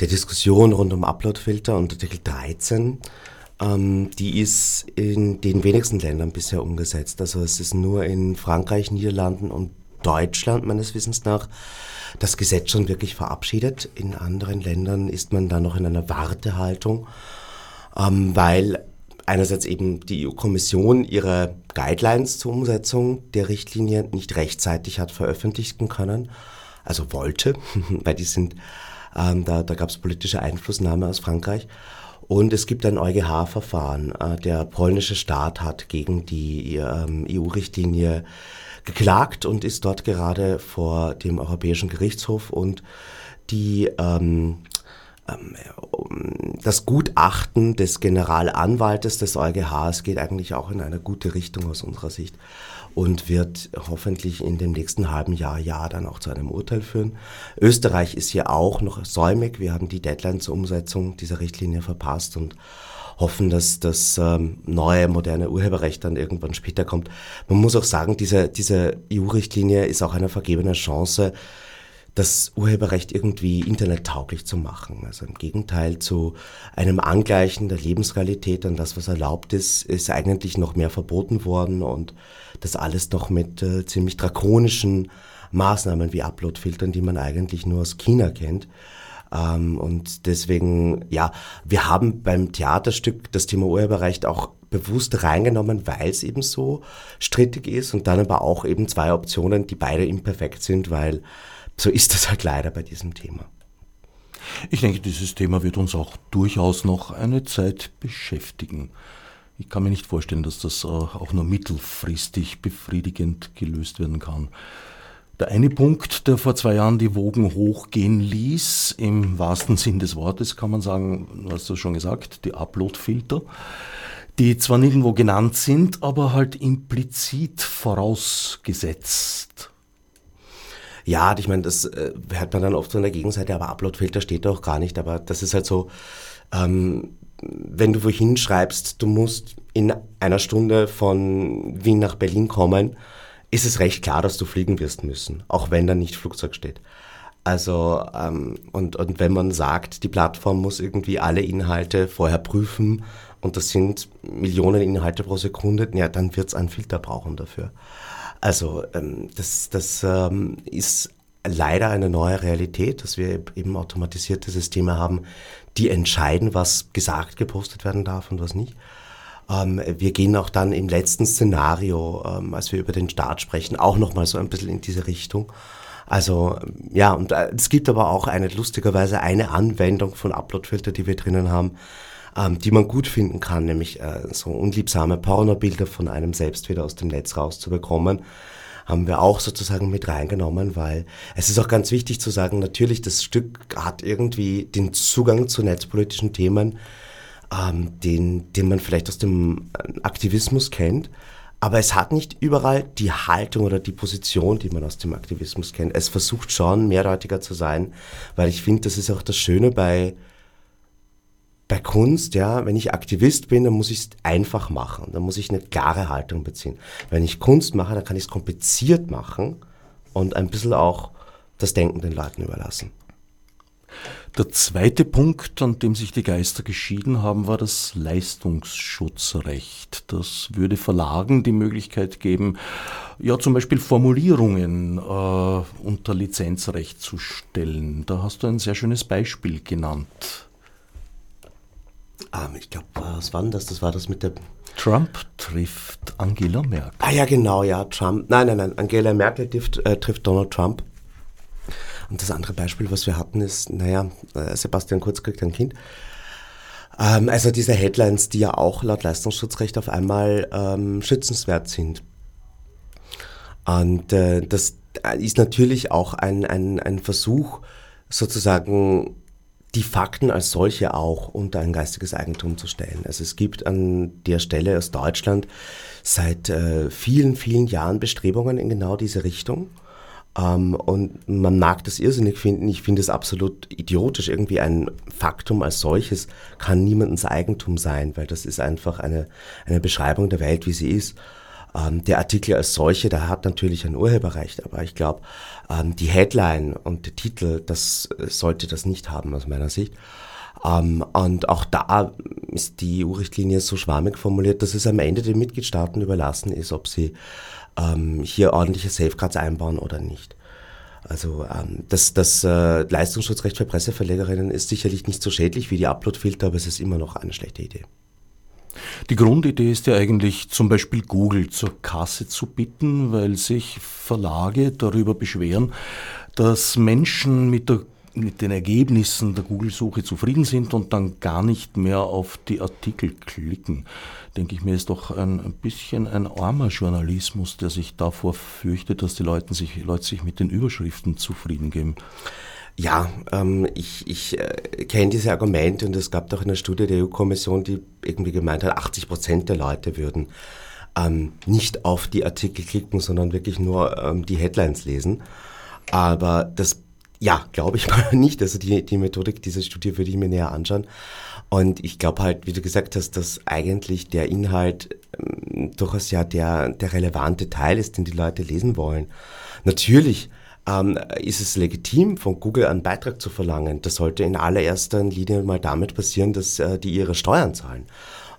der Diskussion rund um Uploadfilter und Artikel 13, ähm, die ist in den wenigsten Ländern bisher umgesetzt. Also es ist nur in Frankreich, Niederlanden und Deutschland meines Wissens nach das Gesetz schon wirklich verabschiedet. In anderen Ländern ist man da noch in einer Wartehaltung, ähm, weil einerseits eben die EU-Kommission ihre Guidelines zur Umsetzung der Richtlinie nicht rechtzeitig hat veröffentlichen können, also wollte, weil die sind, ähm, da, da gab es politische Einflussnahme aus Frankreich. Und es gibt ein EuGH-Verfahren. Äh, der polnische Staat hat gegen die ähm, EU-Richtlinie geklagt und ist dort gerade vor dem Europäischen Gerichtshof und die ähm, ähm, das Gutachten des Generalanwaltes des EuGHs geht eigentlich auch in eine gute Richtung aus unserer Sicht und wird hoffentlich in dem nächsten halben Jahr, Jahr dann auch zu einem Urteil führen. Österreich ist hier auch noch säumig. Wir haben die Deadline zur Umsetzung dieser Richtlinie verpasst und hoffen, dass das ähm, neue, moderne Urheberrecht dann irgendwann später kommt. Man muss auch sagen, diese, diese EU-Richtlinie ist auch eine vergebene Chance, das Urheberrecht irgendwie internettauglich zu machen. Also im Gegenteil zu einem Angleichen der Lebensrealität an das, was erlaubt ist, ist eigentlich noch mehr verboten worden und das alles noch mit äh, ziemlich drakonischen Maßnahmen wie Uploadfiltern, die man eigentlich nur aus China kennt. Ähm, und deswegen, ja, wir haben beim Theaterstück das Thema Urheberrecht auch bewusst reingenommen, weil es eben so strittig ist und dann aber auch eben zwei Optionen, die beide imperfekt sind, weil so ist das halt leider bei diesem Thema. Ich denke, dieses Thema wird uns auch durchaus noch eine Zeit beschäftigen. Ich kann mir nicht vorstellen, dass das äh, auch nur mittelfristig befriedigend gelöst werden kann. Der eine Punkt, der vor zwei Jahren die Wogen hochgehen ließ, im wahrsten Sinn des Wortes kann man sagen, hast du schon gesagt, die Uploadfilter, die zwar nirgendwo genannt sind, aber halt implizit vorausgesetzt ja, ich meine, das äh, hört man dann oft von der Gegenseite, aber Uploadfilter steht da auch gar nicht. Aber das ist halt so, ähm, wenn du wohin schreibst, du musst in einer Stunde von Wien nach Berlin kommen, ist es recht klar, dass du fliegen wirst müssen, auch wenn da nicht Flugzeug steht. Also, ähm, und, und wenn man sagt, die Plattform muss irgendwie alle Inhalte vorher prüfen und das sind Millionen Inhalte pro Sekunde, ja, dann wird es einen Filter brauchen dafür. Also ähm, das, das ähm, ist leider eine neue Realität, dass wir eben automatisierte Systeme haben, die entscheiden, was gesagt, gepostet werden darf und was nicht. Ähm, wir gehen auch dann im letzten Szenario, ähm, als wir über den Start sprechen, auch nochmal so ein bisschen in diese Richtung. Also ja, und äh, es gibt aber auch eine lustigerweise eine Anwendung von Uploadfilter, die wir drinnen haben, ähm, die man gut finden kann, nämlich äh, so unliebsame Pornobilder von einem selbst wieder aus dem Netz rauszubekommen, haben wir auch sozusagen mit reingenommen, weil es ist auch ganz wichtig zu sagen, natürlich, das Stück hat irgendwie den Zugang zu netzpolitischen Themen, ähm, den, den man vielleicht aus dem äh, Aktivismus kennt, aber es hat nicht überall die Haltung oder die Position, die man aus dem Aktivismus kennt. Es versucht schon mehrdeutiger zu sein, weil ich finde, das ist auch das Schöne bei, bei Kunst, ja, wenn ich Aktivist bin, dann muss ich es einfach machen. Dann muss ich eine klare Haltung beziehen. Wenn ich Kunst mache, dann kann ich es kompliziert machen und ein bisschen auch das Denken den Leuten überlassen. Der zweite Punkt, an dem sich die Geister geschieden haben, war das Leistungsschutzrecht. Das würde Verlagen die Möglichkeit geben, ja zum Beispiel Formulierungen äh, unter Lizenzrecht zu stellen. Da hast du ein sehr schönes Beispiel genannt. Ähm, ich glaube, was war denn das? Das war das mit der. Trump trifft Angela Merkel. Ah ja, genau, ja, Trump. Nein, nein, nein. Angela Merkel trifft, äh, trifft Donald Trump. Und das andere Beispiel, was wir hatten, ist, naja, äh, Sebastian Kurz kriegt ein Kind. Ähm, also diese Headlines, die ja auch laut Leistungsschutzrecht auf einmal ähm, schützenswert sind. Und äh, das ist natürlich auch ein, ein, ein Versuch, sozusagen die Fakten als solche auch unter ein geistiges Eigentum zu stellen. Also es gibt an der Stelle aus Deutschland seit äh, vielen, vielen Jahren Bestrebungen in genau diese Richtung. Ähm, und man mag das irrsinnig finden. Ich finde es absolut idiotisch. Irgendwie ein Faktum als solches kann niemandens Eigentum sein, weil das ist einfach eine, eine Beschreibung der Welt, wie sie ist. Ähm, der Artikel als solche, der hat natürlich ein Urheberrecht, aber ich glaube, ähm, die Headline und der Titel, das äh, sollte das nicht haben aus meiner Sicht. Ähm, und auch da ist die EU-Richtlinie so schwammig formuliert, dass es am Ende den Mitgliedstaaten überlassen ist, ob sie ähm, hier ordentliche Safeguards einbauen oder nicht. Also ähm, das, das äh, Leistungsschutzrecht für Presseverlegerinnen ist sicherlich nicht so schädlich wie die Uploadfilter, aber es ist immer noch eine schlechte Idee. Die Grundidee ist ja eigentlich zum Beispiel Google zur Kasse zu bitten, weil sich Verlage darüber beschweren, dass Menschen mit, der, mit den Ergebnissen der Google-Suche zufrieden sind und dann gar nicht mehr auf die Artikel klicken. Denke ich mir, ist doch ein, ein bisschen ein armer Journalismus, der sich davor fürchtet, dass die Leute sich, Leute sich mit den Überschriften zufrieden geben. Ja, ähm, ich, ich äh, kenne diese Argumente und es gab doch eine Studie der EU-Kommission, die irgendwie gemeint hat, 80 Prozent der Leute würden ähm, nicht auf die Artikel klicken, sondern wirklich nur ähm, die Headlines lesen. Aber das, ja, glaube ich mal nicht. Also die, die Methodik dieser Studie würde ich mir näher anschauen. Und ich glaube halt, wie du gesagt hast, dass eigentlich der Inhalt ähm, durchaus ja der, der relevante Teil ist, den die Leute lesen wollen. Natürlich ähm, ist es legitim, von Google einen Beitrag zu verlangen. Das sollte in allererster Linie mal damit passieren, dass äh, die ihre Steuern zahlen.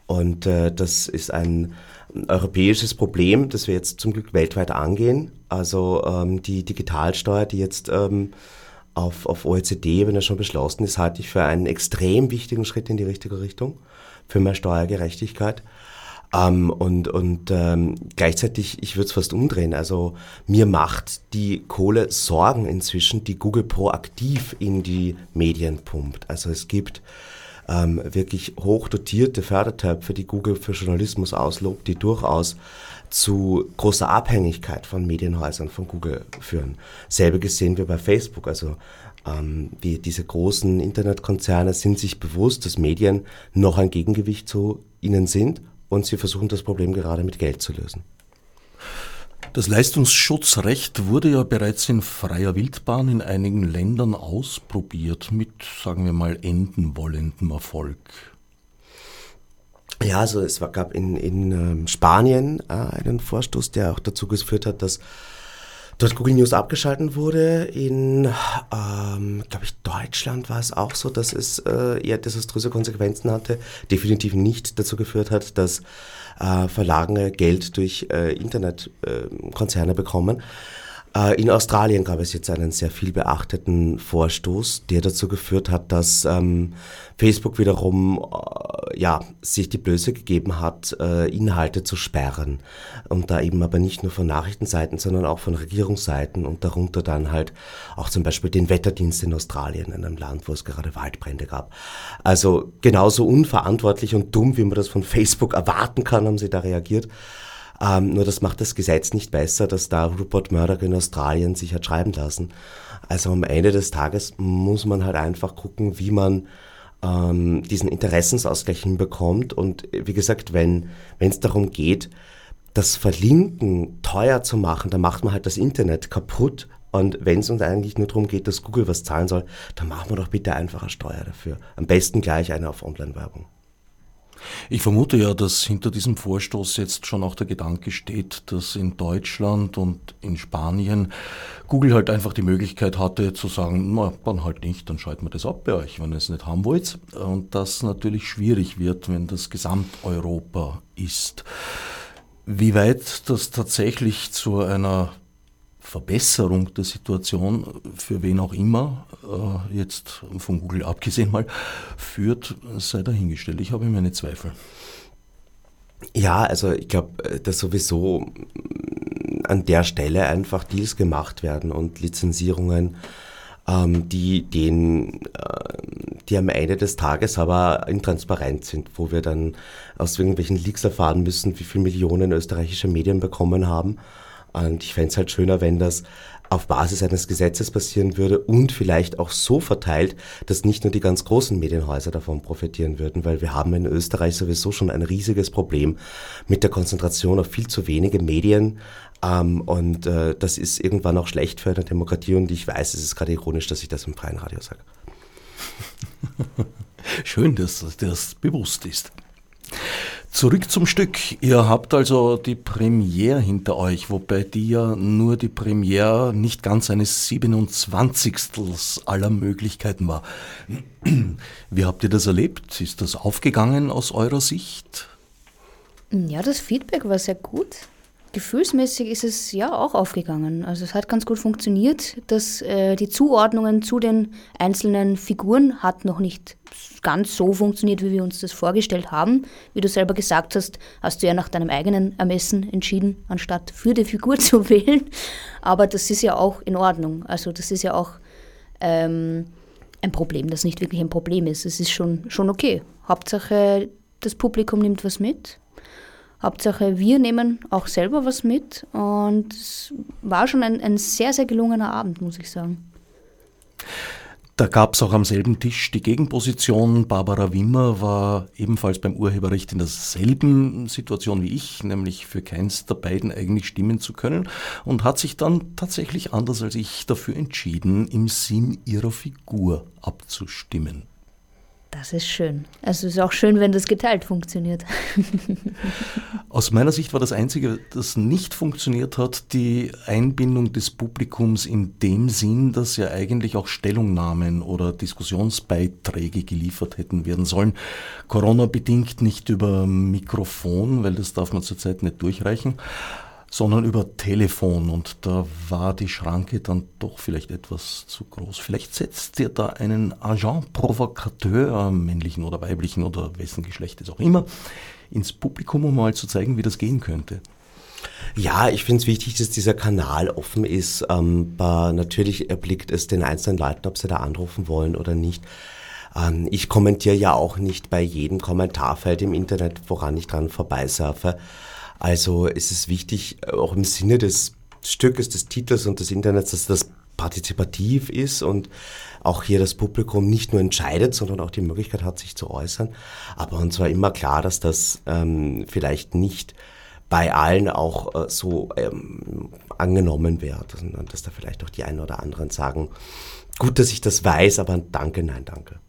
Und äh, das ist ein europäisches Problem, das wir jetzt zum Glück weltweit angehen. Also ähm, die Digitalsteuer, die jetzt ähm, auf, auf OECD-Ebene schon beschlossen ist, halte ich für einen extrem wichtigen Schritt in die richtige Richtung, für mehr Steuergerechtigkeit. Ähm, und und ähm, gleichzeitig, ich würde es fast umdrehen. Also mir macht die Kohle Sorgen inzwischen, die Google proaktiv in die Medien pumpt. Also es gibt ähm, wirklich hochdotierte Fördertöpfe, die Google für Journalismus auslobt, die durchaus zu großer Abhängigkeit von Medienhäusern von Google führen. Selbe sehen wir bei Facebook. Also ähm, wie diese großen Internetkonzerne sind sich bewusst, dass Medien noch ein Gegengewicht zu ihnen sind und sie versuchen das Problem gerade mit Geld zu lösen. Das Leistungsschutzrecht wurde ja bereits in freier Wildbahn in einigen Ländern ausprobiert, mit, sagen wir mal, enden wollendem Erfolg. Ja, also es gab in, in ähm, Spanien äh, einen Vorstoß, der auch dazu geführt hat, dass dort Google News abgeschalten wurde. In, ähm, glaube ich, Deutschland war es auch so, dass es äh, eher desaströse Konsequenzen hatte. Definitiv nicht dazu geführt hat, dass äh, Verlage Geld durch äh, Internetkonzerne bekommen. Äh, in Australien gab es jetzt einen sehr viel beachteten Vorstoß, der dazu geführt hat, dass ähm, Facebook wiederum äh, ja, sich die Blöße gegeben hat, äh, Inhalte zu sperren. Und da eben aber nicht nur von Nachrichtenseiten, sondern auch von Regierungsseiten und darunter dann halt auch zum Beispiel den Wetterdienst in Australien, in einem Land, wo es gerade Waldbrände gab. Also genauso unverantwortlich und dumm, wie man das von Facebook erwarten kann, haben sie da reagiert. Ähm, nur das macht das Gesetz nicht besser, dass da Rupert Murdoch in Australien sich hat schreiben lassen. Also am Ende des Tages muss man halt einfach gucken, wie man ähm, diesen Interessensausgleich hinbekommt. Und wie gesagt, wenn es darum geht, das Verlinken teuer zu machen, dann macht man halt das Internet kaputt. Und wenn es uns eigentlich nur darum geht, dass Google was zahlen soll, dann machen wir doch bitte einfach eine Steuer dafür. Am besten gleich eine auf Online-Werbung. Ich vermute ja, dass hinter diesem Vorstoß jetzt schon auch der Gedanke steht, dass in Deutschland und in Spanien Google halt einfach die Möglichkeit hatte zu sagen, na, dann halt nicht, dann schalten wir das ab bei euch, wenn ihr es nicht haben wollt. Und das natürlich schwierig wird, wenn das Gesamteuropa ist. Wie weit das tatsächlich zu einer Verbesserung der Situation, für wen auch immer, äh, jetzt von Google abgesehen mal, führt, sei dahingestellt. Ich habe meine Zweifel. Ja, also ich glaube, äh, dass sowieso mm, an der Stelle einfach Deals gemacht werden und Lizenzierungen, ähm, die, den, äh, die am Ende des Tages aber intransparent sind, wo wir dann aus irgendwelchen Leaks erfahren müssen, wie viele Millionen österreichische Medien bekommen haben und ich fände es halt schöner, wenn das auf Basis eines Gesetzes passieren würde und vielleicht auch so verteilt, dass nicht nur die ganz großen Medienhäuser davon profitieren würden, weil wir haben in Österreich sowieso schon ein riesiges Problem mit der Konzentration auf viel zu wenige Medien. Ähm, und äh, das ist irgendwann auch schlecht für eine Demokratie und ich weiß, es ist gerade ironisch, dass ich das im freien Radio sage. Schön, dass das bewusst ist. Zurück zum Stück. Ihr habt also die Premiere hinter euch, wobei die ja nur die Premiere nicht ganz eines 27. aller Möglichkeiten war. Wie habt ihr das erlebt? Ist das aufgegangen aus eurer Sicht? Ja, das Feedback war sehr gut gefühlsmäßig ist es ja auch aufgegangen. Also es hat ganz gut funktioniert, dass äh, die Zuordnungen zu den einzelnen Figuren hat noch nicht ganz so funktioniert, wie wir uns das vorgestellt haben. Wie du selber gesagt hast, hast du ja nach deinem eigenen Ermessen entschieden, anstatt für die Figur zu wählen. Aber das ist ja auch in Ordnung. Also das ist ja auch ähm, ein Problem, das nicht wirklich ein Problem ist. Es ist schon, schon okay. Hauptsache, das Publikum nimmt was mit Hauptsache, wir nehmen auch selber was mit und es war schon ein, ein sehr, sehr gelungener Abend, muss ich sagen. Da gab es auch am selben Tisch die Gegenposition. Barbara Wimmer war ebenfalls beim Urheberrecht in derselben Situation wie ich, nämlich für keins der beiden eigentlich stimmen zu können und hat sich dann tatsächlich anders als ich dafür entschieden, im Sinn ihrer Figur abzustimmen. Das ist schön. Also es ist auch schön, wenn das geteilt funktioniert. Aus meiner Sicht war das Einzige, das nicht funktioniert hat, die Einbindung des Publikums in dem Sinn, dass ja eigentlich auch Stellungnahmen oder Diskussionsbeiträge geliefert hätten werden sollen. Corona bedingt nicht über Mikrofon, weil das darf man zurzeit nicht durchreichen sondern über Telefon. Und da war die Schranke dann doch vielleicht etwas zu groß. Vielleicht setzt ihr da einen Agent Provocateur, männlichen oder weiblichen oder wessen Geschlecht es auch immer, ins Publikum, um mal zu zeigen, wie das gehen könnte. Ja, ich finde es wichtig, dass dieser Kanal offen ist. Ähm, natürlich erblickt es den einzelnen Leuten, ob sie da anrufen wollen oder nicht. Ähm, ich kommentiere ja auch nicht bei jedem Kommentarfeld im Internet, woran ich dran vorbeisurfe. Also es ist wichtig, auch im Sinne des Stückes, des Titels und des Internets, dass das partizipativ ist und auch hier das Publikum nicht nur entscheidet, sondern auch die Möglichkeit hat, sich zu äußern. Aber uns war immer klar, dass das ähm, vielleicht nicht bei allen auch äh, so ähm, angenommen wird und dass da vielleicht auch die einen oder anderen sagen, gut, dass ich das weiß, aber danke, nein, danke.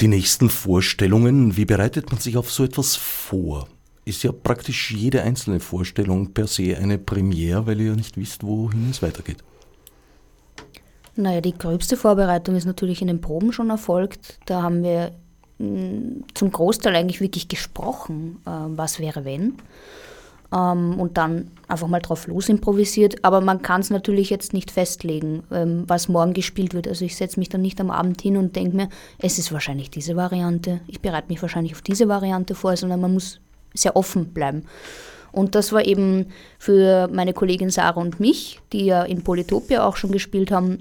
Die nächsten Vorstellungen, wie bereitet man sich auf so etwas vor? Ist ja praktisch jede einzelne Vorstellung per se eine Premiere, weil ihr ja nicht wisst, wohin es weitergeht. Naja, die gröbste Vorbereitung ist natürlich in den Proben schon erfolgt. Da haben wir mm, zum Großteil eigentlich wirklich gesprochen, äh, was wäre wenn. Ähm, und dann einfach mal drauf los improvisiert. Aber man kann es natürlich jetzt nicht festlegen, ähm, was morgen gespielt wird. Also ich setze mich dann nicht am Abend hin und denke mir, es ist wahrscheinlich diese Variante, ich bereite mich wahrscheinlich auf diese Variante vor, sondern man muss sehr offen bleiben. Und das war eben für meine Kollegin Sarah und mich, die ja in Polytopia auch schon gespielt haben,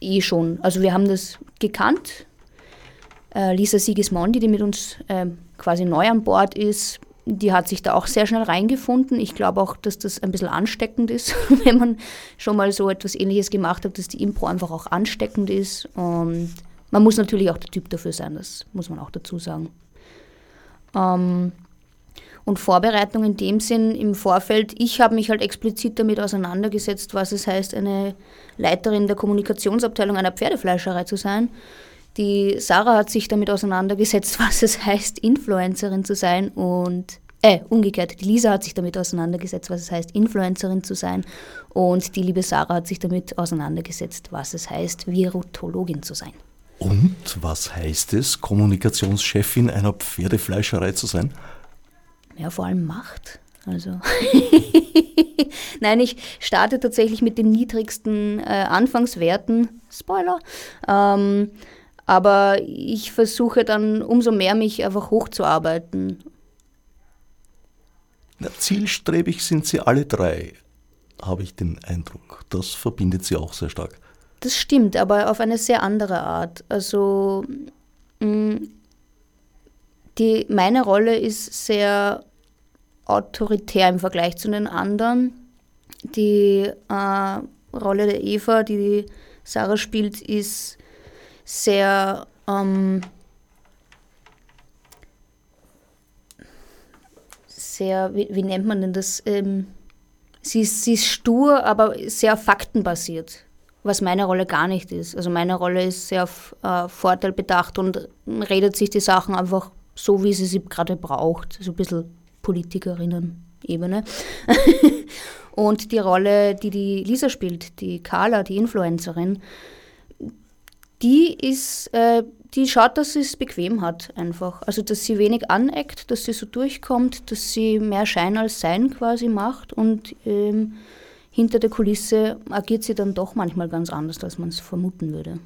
eh schon. Also wir haben das gekannt. Äh, Lisa Sigismondi, die mit uns äh, quasi neu an Bord ist, die hat sich da auch sehr schnell reingefunden. Ich glaube auch, dass das ein bisschen ansteckend ist, wenn man schon mal so etwas Ähnliches gemacht hat, dass die Impro einfach auch ansteckend ist. Und man muss natürlich auch der Typ dafür sein, das muss man auch dazu sagen. Ähm, und Vorbereitung in dem Sinn im Vorfeld, ich habe mich halt explizit damit auseinandergesetzt, was es heißt, eine Leiterin der Kommunikationsabteilung einer Pferdefleischerei zu sein. Die Sarah hat sich damit auseinandergesetzt, was es heißt, Influencerin zu sein und äh, umgekehrt, die Lisa hat sich damit auseinandergesetzt, was es heißt, Influencerin zu sein und die liebe Sarah hat sich damit auseinandergesetzt, was es heißt, Virutologin zu sein. Und was heißt es, Kommunikationschefin einer Pferdefleischerei zu sein? ja, vor allem Macht. Also Nein, ich starte tatsächlich mit den niedrigsten äh, Anfangswerten. Spoiler. Ähm, aber ich versuche dann umso mehr mich einfach hochzuarbeiten. Na, zielstrebig sind sie alle drei, habe ich den Eindruck. Das verbindet sie auch sehr stark. Das stimmt, aber auf eine sehr andere Art. Also mm, die, meine Rolle ist sehr autoritär im Vergleich zu den anderen. Die äh, Rolle der Eva, die, die Sarah spielt, ist sehr ähm, sehr, wie, wie, nennt man denn das? Ähm, sie, ist, sie ist stur, aber sehr faktenbasiert, was meine Rolle gar nicht ist. Also meine Rolle ist sehr auf äh, Vorteil bedacht und redet sich die Sachen einfach so, wie sie sie gerade braucht. So ein bisschen Politikerinnen-Ebene. und die Rolle, die die Lisa spielt, die Carla, die Influencerin, die ist, äh, die schaut, dass sie es bequem hat einfach. Also, dass sie wenig aneckt, dass sie so durchkommt, dass sie mehr Schein als Sein quasi macht und ähm, hinter der Kulisse agiert sie dann doch manchmal ganz anders, als man es vermuten würde.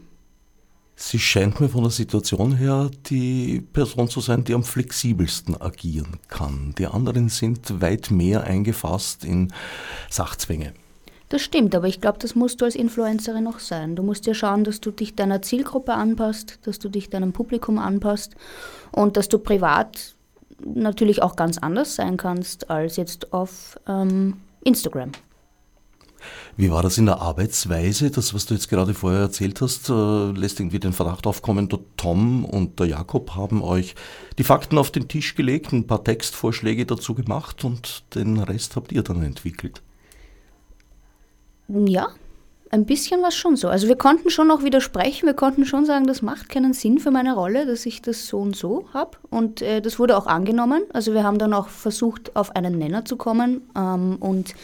Sie scheint mir von der Situation her die Person zu sein, die am flexibelsten agieren kann. Die anderen sind weit mehr eingefasst in Sachzwänge. Das stimmt, aber ich glaube, das musst du als Influencerin noch sein. Du musst ja schauen, dass du dich deiner Zielgruppe anpasst, dass du dich deinem Publikum anpasst und dass du privat natürlich auch ganz anders sein kannst als jetzt auf ähm, Instagram. Wie war das in der Arbeitsweise? Das, was du jetzt gerade vorher erzählt hast, äh, lässt irgendwie den Verdacht aufkommen, der Tom und der Jakob haben euch die Fakten auf den Tisch gelegt, ein paar Textvorschläge dazu gemacht und den Rest habt ihr dann entwickelt. Ja, ein bisschen was schon so. Also wir konnten schon auch widersprechen, wir konnten schon sagen, das macht keinen Sinn für meine Rolle, dass ich das so und so habe. Und äh, das wurde auch angenommen. Also wir haben dann auch versucht, auf einen Nenner zu kommen ähm, und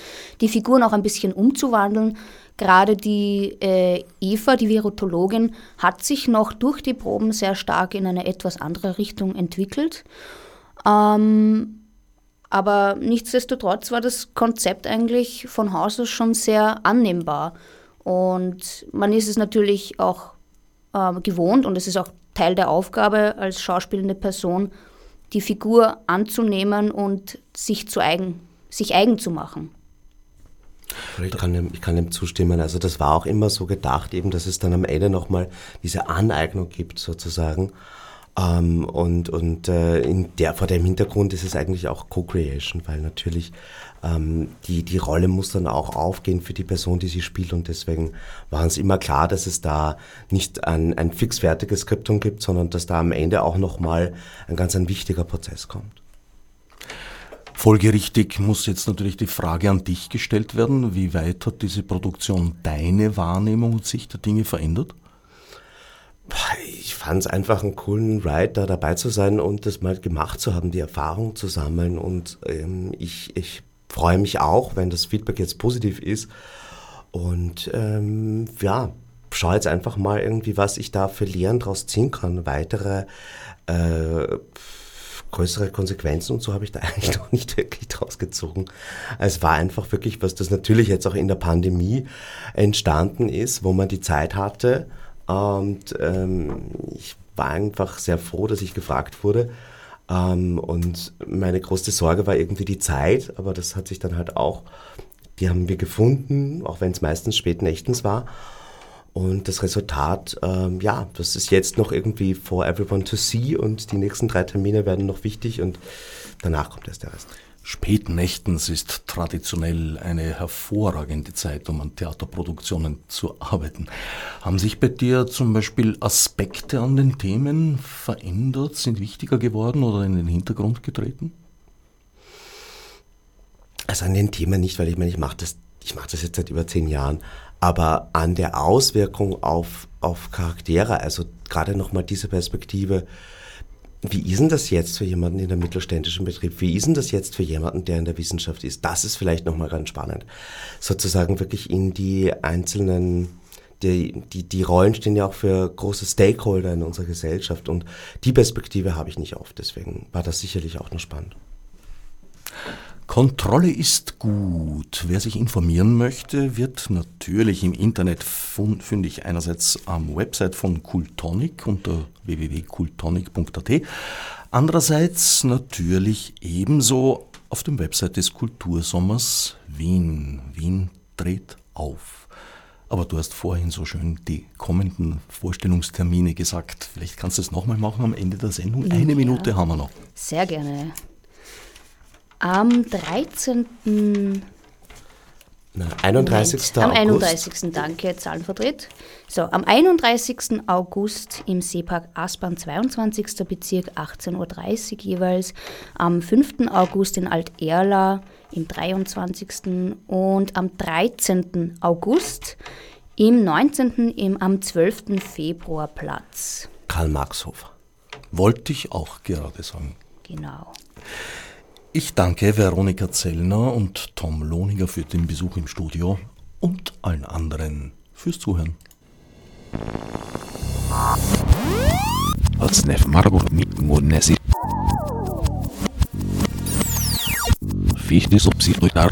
die Figuren auch ein bisschen umzuwandeln. Gerade die äh, Eva, die Virutologin, hat sich noch durch die Proben sehr stark in eine etwas andere Richtung entwickelt. Ähm, aber nichtsdestotrotz war das Konzept eigentlich von Haus aus schon sehr annehmbar. Und man ist es natürlich auch äh, gewohnt und es ist auch Teil der Aufgabe als schauspielende Person, die Figur anzunehmen und sich zu eigen, sich eigen zu machen. Ich kann, dem, ich kann dem zustimmen. Also das war auch immer so gedacht, eben, dass es dann am Ende nochmal diese Aneignung gibt, sozusagen. Ähm, und und äh, in der, vor dem Hintergrund ist es eigentlich auch Co-Creation, weil natürlich ähm, die, die Rolle muss dann auch aufgehen für die Person, die sie spielt und deswegen war uns immer klar, dass es da nicht ein, ein fixfertiges Skriptum gibt, sondern dass da am Ende auch nochmal ein ganz ein wichtiger Prozess kommt. Folgerichtig muss jetzt natürlich die Frage an dich gestellt werden, wie weit hat diese Produktion deine Wahrnehmung und Sicht der Dinge verändert? Fand es einfach einen coolen Ride, da dabei zu sein und das mal gemacht zu haben, die Erfahrung zu sammeln. Und ähm, ich, ich freue mich auch, wenn das Feedback jetzt positiv ist. Und ähm, ja, schau jetzt einfach mal irgendwie, was ich da für Lehren draus ziehen kann. Weitere äh, größere Konsequenzen und so habe ich da eigentlich noch nicht wirklich draus gezogen. Es war einfach wirklich, was das natürlich jetzt auch in der Pandemie entstanden ist, wo man die Zeit hatte. Und ähm, ich war einfach sehr froh, dass ich gefragt wurde. Ähm, und meine größte Sorge war irgendwie die Zeit, aber das hat sich dann halt auch, die haben wir gefunden, auch wenn es meistens spät nächtens war. Und das Resultat, ähm, ja, das ist jetzt noch irgendwie for everyone to see und die nächsten drei Termine werden noch wichtig und danach kommt erst der Rest. Spätnächtens ist traditionell eine hervorragende Zeit, um an Theaterproduktionen zu arbeiten. Haben sich bei dir zum Beispiel Aspekte an den Themen verändert, sind wichtiger geworden oder in den Hintergrund getreten? Also an den Themen nicht, weil ich meine, ich mache das, ich mache das jetzt seit über zehn Jahren aber an der Auswirkung auf, auf Charaktere, also gerade nochmal diese Perspektive, wie ist denn das jetzt für jemanden in der mittelständischen Betrieb? Wie ist denn das jetzt für jemanden, der in der Wissenschaft ist? Das ist vielleicht nochmal ganz spannend. Sozusagen wirklich in die einzelnen, die, die, die Rollen stehen ja auch für große Stakeholder in unserer Gesellschaft und die Perspektive habe ich nicht oft. Deswegen war das sicherlich auch noch spannend. Kontrolle ist gut. Wer sich informieren möchte, wird natürlich im Internet fündig einerseits am Website von Kultonic unter www.kultonic.at, andererseits natürlich ebenso auf dem Website des Kultursommers Wien. Wien dreht auf. Aber du hast vorhin so schön die kommenden Vorstellungstermine gesagt. Vielleicht kannst du es nochmal machen am Ende der Sendung. Eine ja, Minute haben wir noch. Sehr gerne. Am 13. Na, 31. Moment, am 31. Danke, Zahlenverdreht. So, am 31. August im Seepark Aspern, 22. Bezirk, 18.30 Uhr jeweils. Am 5. August in Alt-Erla im 23. und am 13. August im 19. Im, am 12. Februar Platz. Karl-Marx-Hofer. Wollte ich auch gerade sagen. Genau. Ich danke Veronika Zellner und Tom Lohninger für den Besuch im Studio und allen anderen fürs Zuhören. Fichte subsidiar.